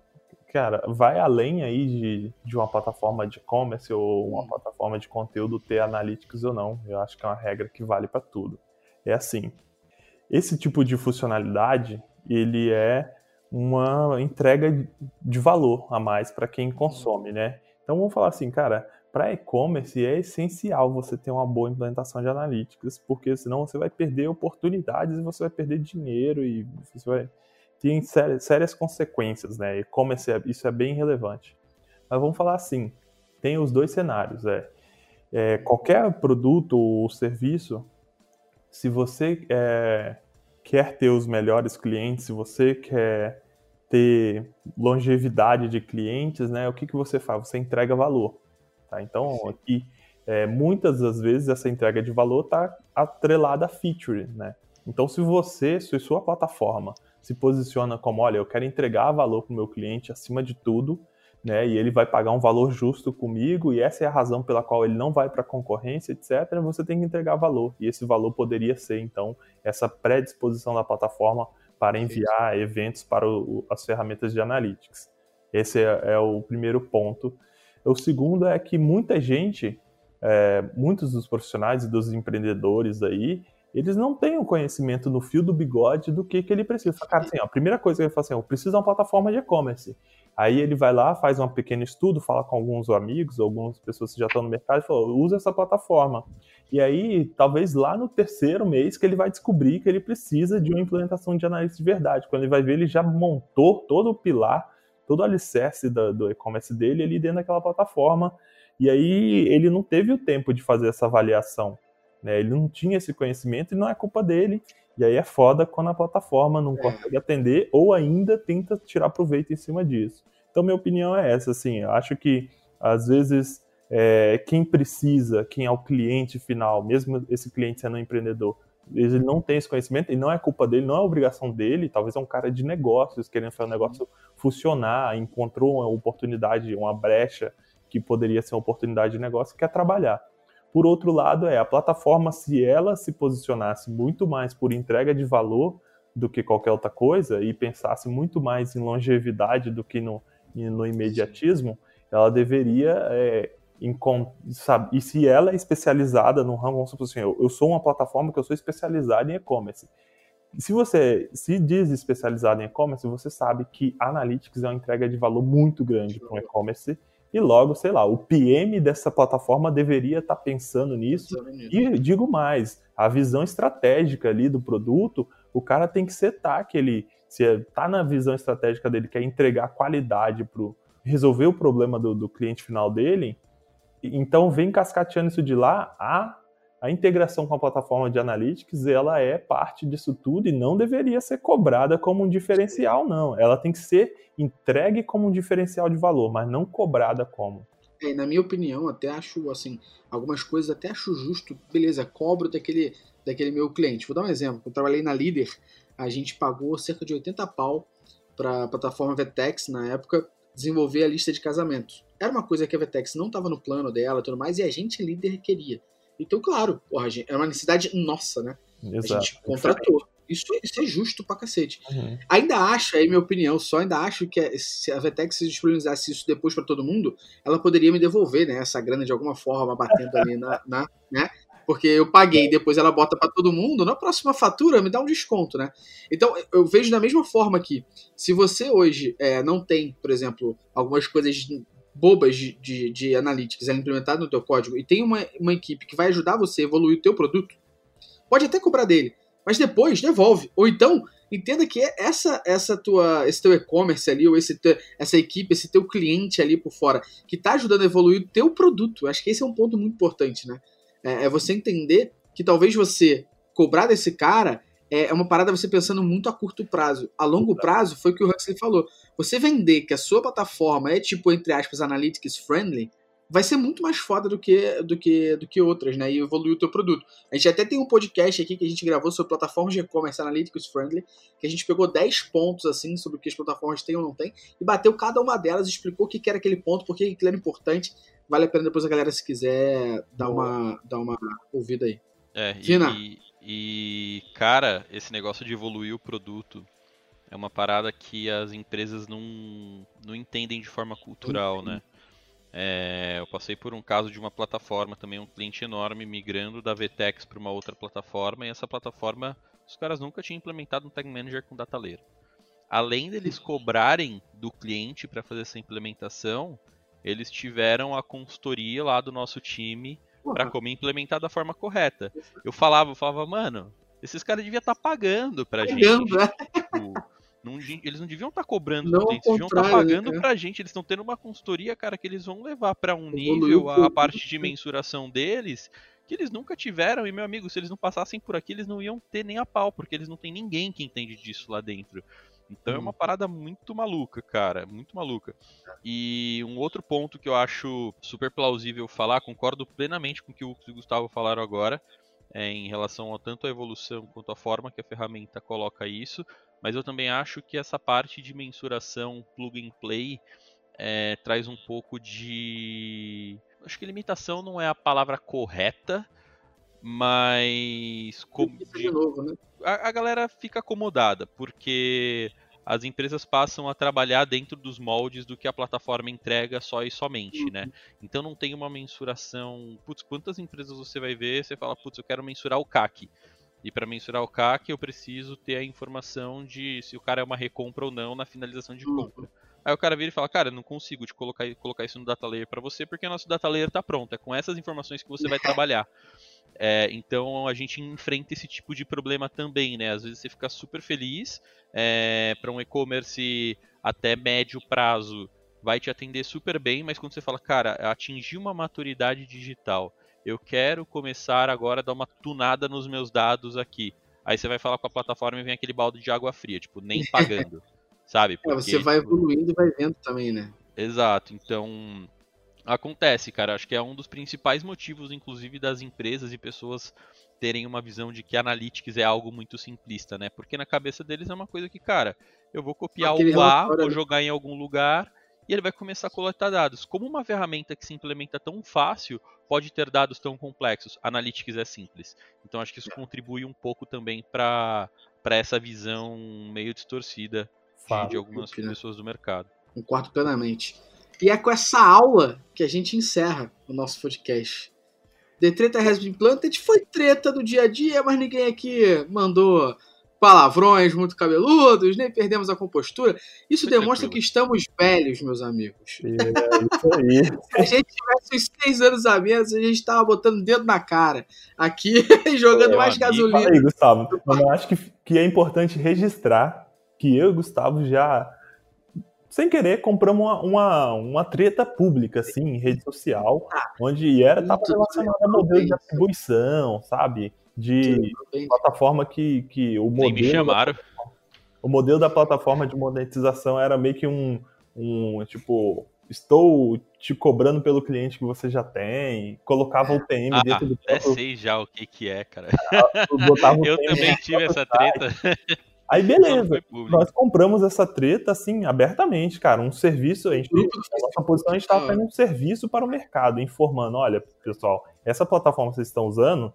cara, vai além aí de, de uma plataforma de e-commerce ou uma plataforma de conteúdo ter analytics ou não. Eu acho que é uma regra que vale para tudo. É assim, esse tipo de funcionalidade, ele é uma entrega de valor a mais para quem consome, né? Então vamos falar assim, cara, para e-commerce é essencial você ter uma boa implementação de analytics, porque senão você vai perder oportunidades e você vai perder dinheiro e você vai ter sérias consequências, né? E-commerce, é, isso é bem relevante. Mas vamos falar assim, tem os dois cenários, é, é qualquer produto ou serviço, se você é, quer ter os melhores clientes, se você quer ter longevidade de clientes, né, o que, que você faz? Você entrega valor. Tá? Então, aqui, é, muitas das vezes essa entrega de valor está atrelada a feature. Né? Então, se você, se sua plataforma se posiciona como, olha, eu quero entregar valor para o meu cliente acima de tudo, né, e ele vai pagar um valor justo comigo, e essa é a razão pela qual ele não vai para a concorrência, etc., você tem que entregar valor. E esse valor poderia ser, então, essa predisposição da plataforma para enviar eventos para o, as ferramentas de analytics. Esse é, é, o primeiro ponto. O segundo é que muita gente, é, muitos dos profissionais e dos empreendedores aí, eles não têm o um conhecimento no fio do bigode do que, que ele precisa. Cara, assim, ó, a primeira coisa que ele fala assim, eu preciso de uma plataforma de e-commerce. Aí ele vai lá, faz um pequeno estudo, fala com alguns amigos, algumas pessoas que já estão no mercado e fala, usa essa plataforma. E aí, talvez lá no terceiro mês que ele vai descobrir que ele precisa de uma implementação de análise de verdade. Quando ele vai ver, ele já montou todo o pilar, todo o alicerce do, do e-commerce dele ali dentro daquela plataforma. E aí ele não teve o tempo de fazer essa avaliação. Né? Ele não tinha esse conhecimento e não é culpa dele. E aí é foda quando a plataforma não é. consegue atender ou ainda tenta tirar proveito em cima disso. Então, minha opinião é essa, assim, eu acho que às vezes é, quem precisa, quem é o cliente final, mesmo esse cliente sendo um empreendedor, ele não tem esse conhecimento e não é culpa dele, não é obrigação dele, talvez é um cara de negócios querendo fazer o negócio funcionar, encontrou uma oportunidade, uma brecha que poderia ser uma oportunidade de negócio e quer trabalhar. Por outro lado, é a plataforma, se ela se posicionasse muito mais por entrega de valor do que qualquer outra coisa e pensasse muito mais em longevidade do que no, no imediatismo, ela deveria é, sabe, e se ela é especializada no ramo, vamos supor assim, eu, eu sou uma plataforma que eu sou especializada em e-commerce. Se você se diz especializado em e-commerce, você sabe que Analytics é uma entrega de valor muito grande para um e-commerce e logo, sei lá, o PM dessa plataforma deveria estar tá pensando nisso. E digo mais, a visão estratégica ali do produto, o cara tem que setar que ele, se está na visão estratégica dele, quer entregar qualidade para resolver o problema do, do cliente final dele, então vem cascateando isso de lá a a integração com a plataforma de analytics ela é parte disso tudo e não deveria ser cobrada como um diferencial, não. Ela tem que ser entregue como um diferencial de valor, mas não cobrada como. É, na minha opinião, até acho assim, algumas coisas até acho justo, beleza, cobro daquele, daquele meu cliente. Vou dar um exemplo. Eu trabalhei na Líder, a gente pagou cerca de 80 pau para a plataforma Vetex na época desenvolver a lista de casamentos. Era uma coisa que a Vetex não estava no plano dela, tudo mais, e a gente líder queria. Então, claro, porra, é uma necessidade nossa, né? Exato, a gente contratou. Isso, isso, é justo pra cacete. Uhum. Ainda acho, aí minha opinião, só ainda acho que se a Vetex disponibilizasse isso depois para todo mundo, ela poderia me devolver, né? Essa grana de alguma forma, batendo ali na, *laughs* na né? Porque eu paguei, depois ela bota para todo mundo, na próxima fatura me dá um desconto, né? Então eu vejo da mesma forma que se você hoje é, não tem, por exemplo, algumas coisas bobas de, de, de analytics ela implementada no teu código e tem uma, uma equipe que vai ajudar você a evoluir o teu produto, pode até cobrar dele, mas depois devolve. Ou então, entenda que essa essa tua esse teu e-commerce ali ou esse teu, essa equipe, esse teu cliente ali por fora que está ajudando a evoluir o teu produto. Acho que esse é um ponto muito importante, né? É, é você entender que talvez você cobrar desse cara é, é uma parada você pensando muito a curto prazo. A longo prazo foi o que o Huxley falou. Você vender que a sua plataforma é tipo, entre aspas, analytics friendly, vai ser muito mais foda do que, do que, do que outras, né? E evoluir o teu produto. A gente até tem um podcast aqui que a gente gravou sobre plataformas de e-commerce analytics friendly, que a gente pegou 10 pontos, assim, sobre o que as plataformas têm ou não têm, e bateu cada uma delas, explicou o que era aquele ponto, por que aquilo era importante. Vale a pena depois a galera, se quiser, dar uma, dar uma ouvida aí. É, e, e, cara, esse negócio de evoluir o produto é uma parada que as empresas não, não entendem de forma cultural, né? É, eu passei por um caso de uma plataforma também, um cliente enorme migrando da VTEX para uma outra plataforma e essa plataforma os caras nunca tinham implementado um Tag Manager com data layer. Além deles cobrarem do cliente para fazer essa implementação, eles tiveram a consultoria lá do nosso time para como implementar da forma correta. Eu falava, eu falava, mano, esses caras deviam estar tá pagando pra pagando, gente. É. Tipo, não, eles não deviam estar tá cobrando não clientes, deviam estar tá pagando né? pra gente. Eles estão tendo uma consultoria, cara, que eles vão levar para um nível a, a parte de mensuração deles que eles nunca tiveram. E, meu amigo, se eles não passassem por aqui, eles não iam ter nem a pau, porque eles não tem ninguém que entende disso lá dentro. Então hum. é uma uhum. parada muito maluca, cara, muito maluca. E um outro ponto que eu acho super plausível falar, concordo plenamente com o que o Gustavo falaram agora, é, em relação a tanto a evolução quanto a forma que a ferramenta coloca isso, mas eu também acho que essa parte de mensuração plug and play é, traz um pouco de. Acho que limitação não é a palavra correta, mas. De novo, né? A, a galera fica acomodada, porque as empresas passam a trabalhar dentro dos moldes do que a plataforma entrega só e somente, né? uhum. né? Então não tem uma mensuração. Putz, quantas empresas você vai ver? Você fala, putz, eu quero mensurar o CAC. E para mensurar o CAC, eu preciso ter a informação de se o cara é uma recompra ou não na finalização de compra. Uhum. Aí o cara vira e fala, cara, eu não consigo te colocar, colocar isso no data layer para você porque o nosso data layer está pronto. É com essas informações que você vai *laughs* trabalhar. É, então a gente enfrenta esse tipo de problema também, né? Às vezes você fica super feliz é, para um e-commerce até médio prazo vai te atender super bem, mas quando você fala, cara, atingir uma maturidade digital eu quero começar agora a dar uma tunada nos meus dados aqui. Aí você vai falar com a plataforma e vem aquele balde de água fria, tipo, nem *laughs* pagando, sabe? Porque, é, você vai evoluindo e vai vendo também, né? Exato, então acontece, cara. Acho que é um dos principais motivos, inclusive, das empresas e pessoas terem uma visão de que Analytics é algo muito simplista, né? Porque na cabeça deles é uma coisa que, cara, eu vou copiar Aquele o A, vou jogar em algum lugar e ele vai começar a coletar dados. Como uma ferramenta que se implementa tão fácil pode ter dados tão complexos? Analytics é simples. Então acho que isso contribui um pouco também para essa visão meio distorcida de, de algumas pessoas do mercado. Concordo plenamente. E é com essa aula que a gente encerra o nosso podcast. The Treta Has Been Planted foi treta do dia a dia, mas ninguém aqui mandou palavrões muito cabeludos, nem perdemos a compostura. Isso demonstra que estamos velhos, meus amigos. É, isso aí. *laughs* Se a gente tivesse uns seis anos a menos, a gente estava botando dedo na cara aqui e *laughs* jogando é, mais gasolina. Aí, Gustavo, eu acho que, que é importante registrar que eu e Gustavo já, sem querer, compramos uma, uma, uma treta pública, assim, em rede social, ah, onde era tava relacionado a modelo de atribuição, sabe? de plataforma que, que o modelo. me chamaram. O modelo da plataforma de monetização era meio que um, um tipo, estou te cobrando pelo cliente que você já tem, colocava o PM ah, dentro do próprio... sei já o que que é, cara. Eu também tive essa treta. Aí beleza, nós compramos essa treta assim, abertamente, cara, um serviço, a gente, a nossa posição a gente estava fazendo um serviço para o mercado, informando, olha, pessoal, essa plataforma que vocês estão usando,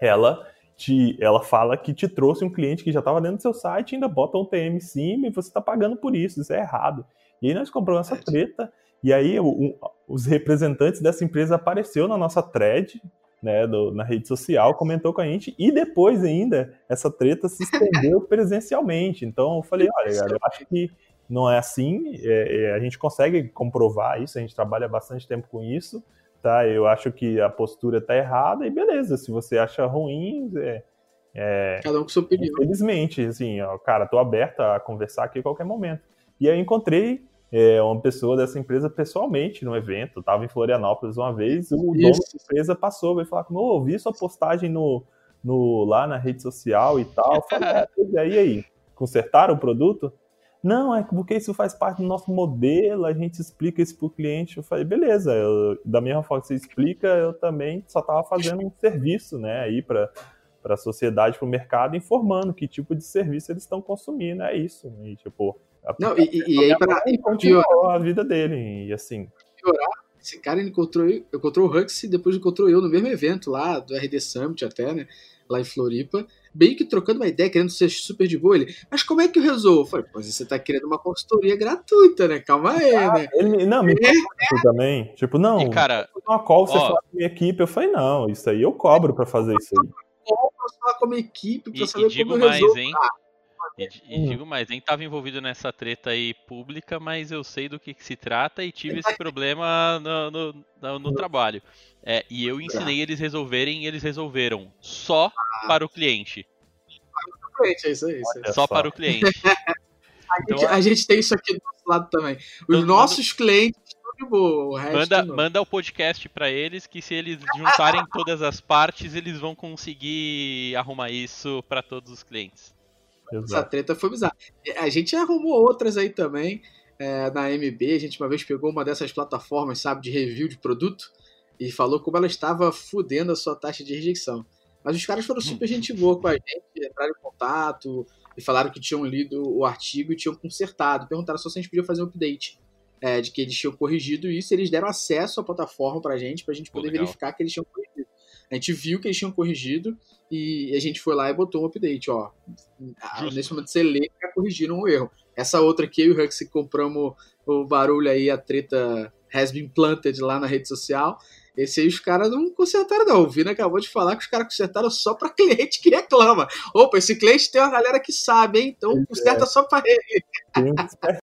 ela te, ela fala que te trouxe um cliente que já estava dentro do seu site, ainda bota um TM em cima e você está pagando por isso, isso é errado. E aí nós compramos essa treta, e aí o, os representantes dessa empresa apareceu na nossa thread, né, do, na rede social, comentou com a gente, e depois ainda essa treta se estendeu *laughs* presencialmente. Então eu falei, olha, cara, eu acho que não é assim, é, é, a gente consegue comprovar isso, a gente trabalha bastante tempo com isso, tá? Eu acho que a postura tá errada e beleza, se você acha ruim, é, é, Cada um com sua opinião. Infelizmente, assim, ó, cara, tô aberto a conversar aqui a qualquer momento. E aí encontrei é, uma pessoa dessa empresa pessoalmente no evento, tava em Florianópolis uma vez, o Isso. dono da empresa passou, veio falar comigo, oh, vi sua postagem no, no, lá na rede social e tal. Falei, é, e aí, consertaram o produto? Não, é porque isso faz parte do nosso modelo, a gente explica isso para o cliente. Eu falei, beleza, eu, da mesma forma que você explica, eu também só estava fazendo um serviço, né, aí para para a sociedade, para o mercado, informando que tipo de serviço eles estão consumindo, é isso. E, tipo, Não, e, e aí para continuar a vida dele, e assim. Piorar, Esse cara encontrou, encontrou o Hux e depois encontrou eu no mesmo evento lá, do RD Summit até, né? Lá em Floripa. Bem que trocando uma ideia, querendo ser super de boa. Ele, mas como é que eu resolvo? Eu falei, pois você tá querendo uma consultoria gratuita, né? Calma aí, ah, né? Ele, não, me é, é. também. Tipo, não, e cara, uma call, você ó, fala com a minha equipe. Eu falei, não, isso aí eu cobro pra fazer isso aí. Eu falar com a minha equipe pra e, saber e digo como eu mais, resolvo. hein? E, e, digo mais, nem estava envolvido nessa treta aí pública, mas eu sei do que, que se trata e tive esse problema no, no, no, no trabalho. É, e eu ensinei eles resolverem e eles resolveram só para o cliente. É isso aí. Isso aí. Só para o cliente. *laughs* a, gente, a, gente, tem isso aqui do nosso lado também. Os então, nossos manda, clientes estão de boa. O manda, manda o podcast para eles que se eles juntarem todas as partes, eles vão conseguir arrumar isso para todos os clientes. Exato. Essa treta foi bizarra. A gente arrumou outras aí também. É, na MB, a gente uma vez pegou uma dessas plataformas, sabe, de review de produto e falou como ela estava fudendo a sua taxa de rejeição. Mas os caras foram super gente boa com a gente, entraram em contato e falaram que tinham lido o artigo e tinham consertado. Perguntaram só se a gente podia fazer um update. É, de que eles tinham corrigido isso, eles deram acesso à plataforma pra gente, pra gente poder verificar que eles tinham corrigido. A gente viu que eles tinham corrigido e a gente foi lá e botou um update, ó. Justo. Nesse momento você lê que corrigiram o erro. Essa outra aqui, eu e o Hux compramos o barulho aí, a treta has been planted lá na rede social. Esse aí os caras não consertaram, não. O Vina acabou de falar que os caras consertaram só para *laughs* cliente que reclama. Opa, esse cliente tem uma galera que sabe, hein? Então conserta é. só para ele.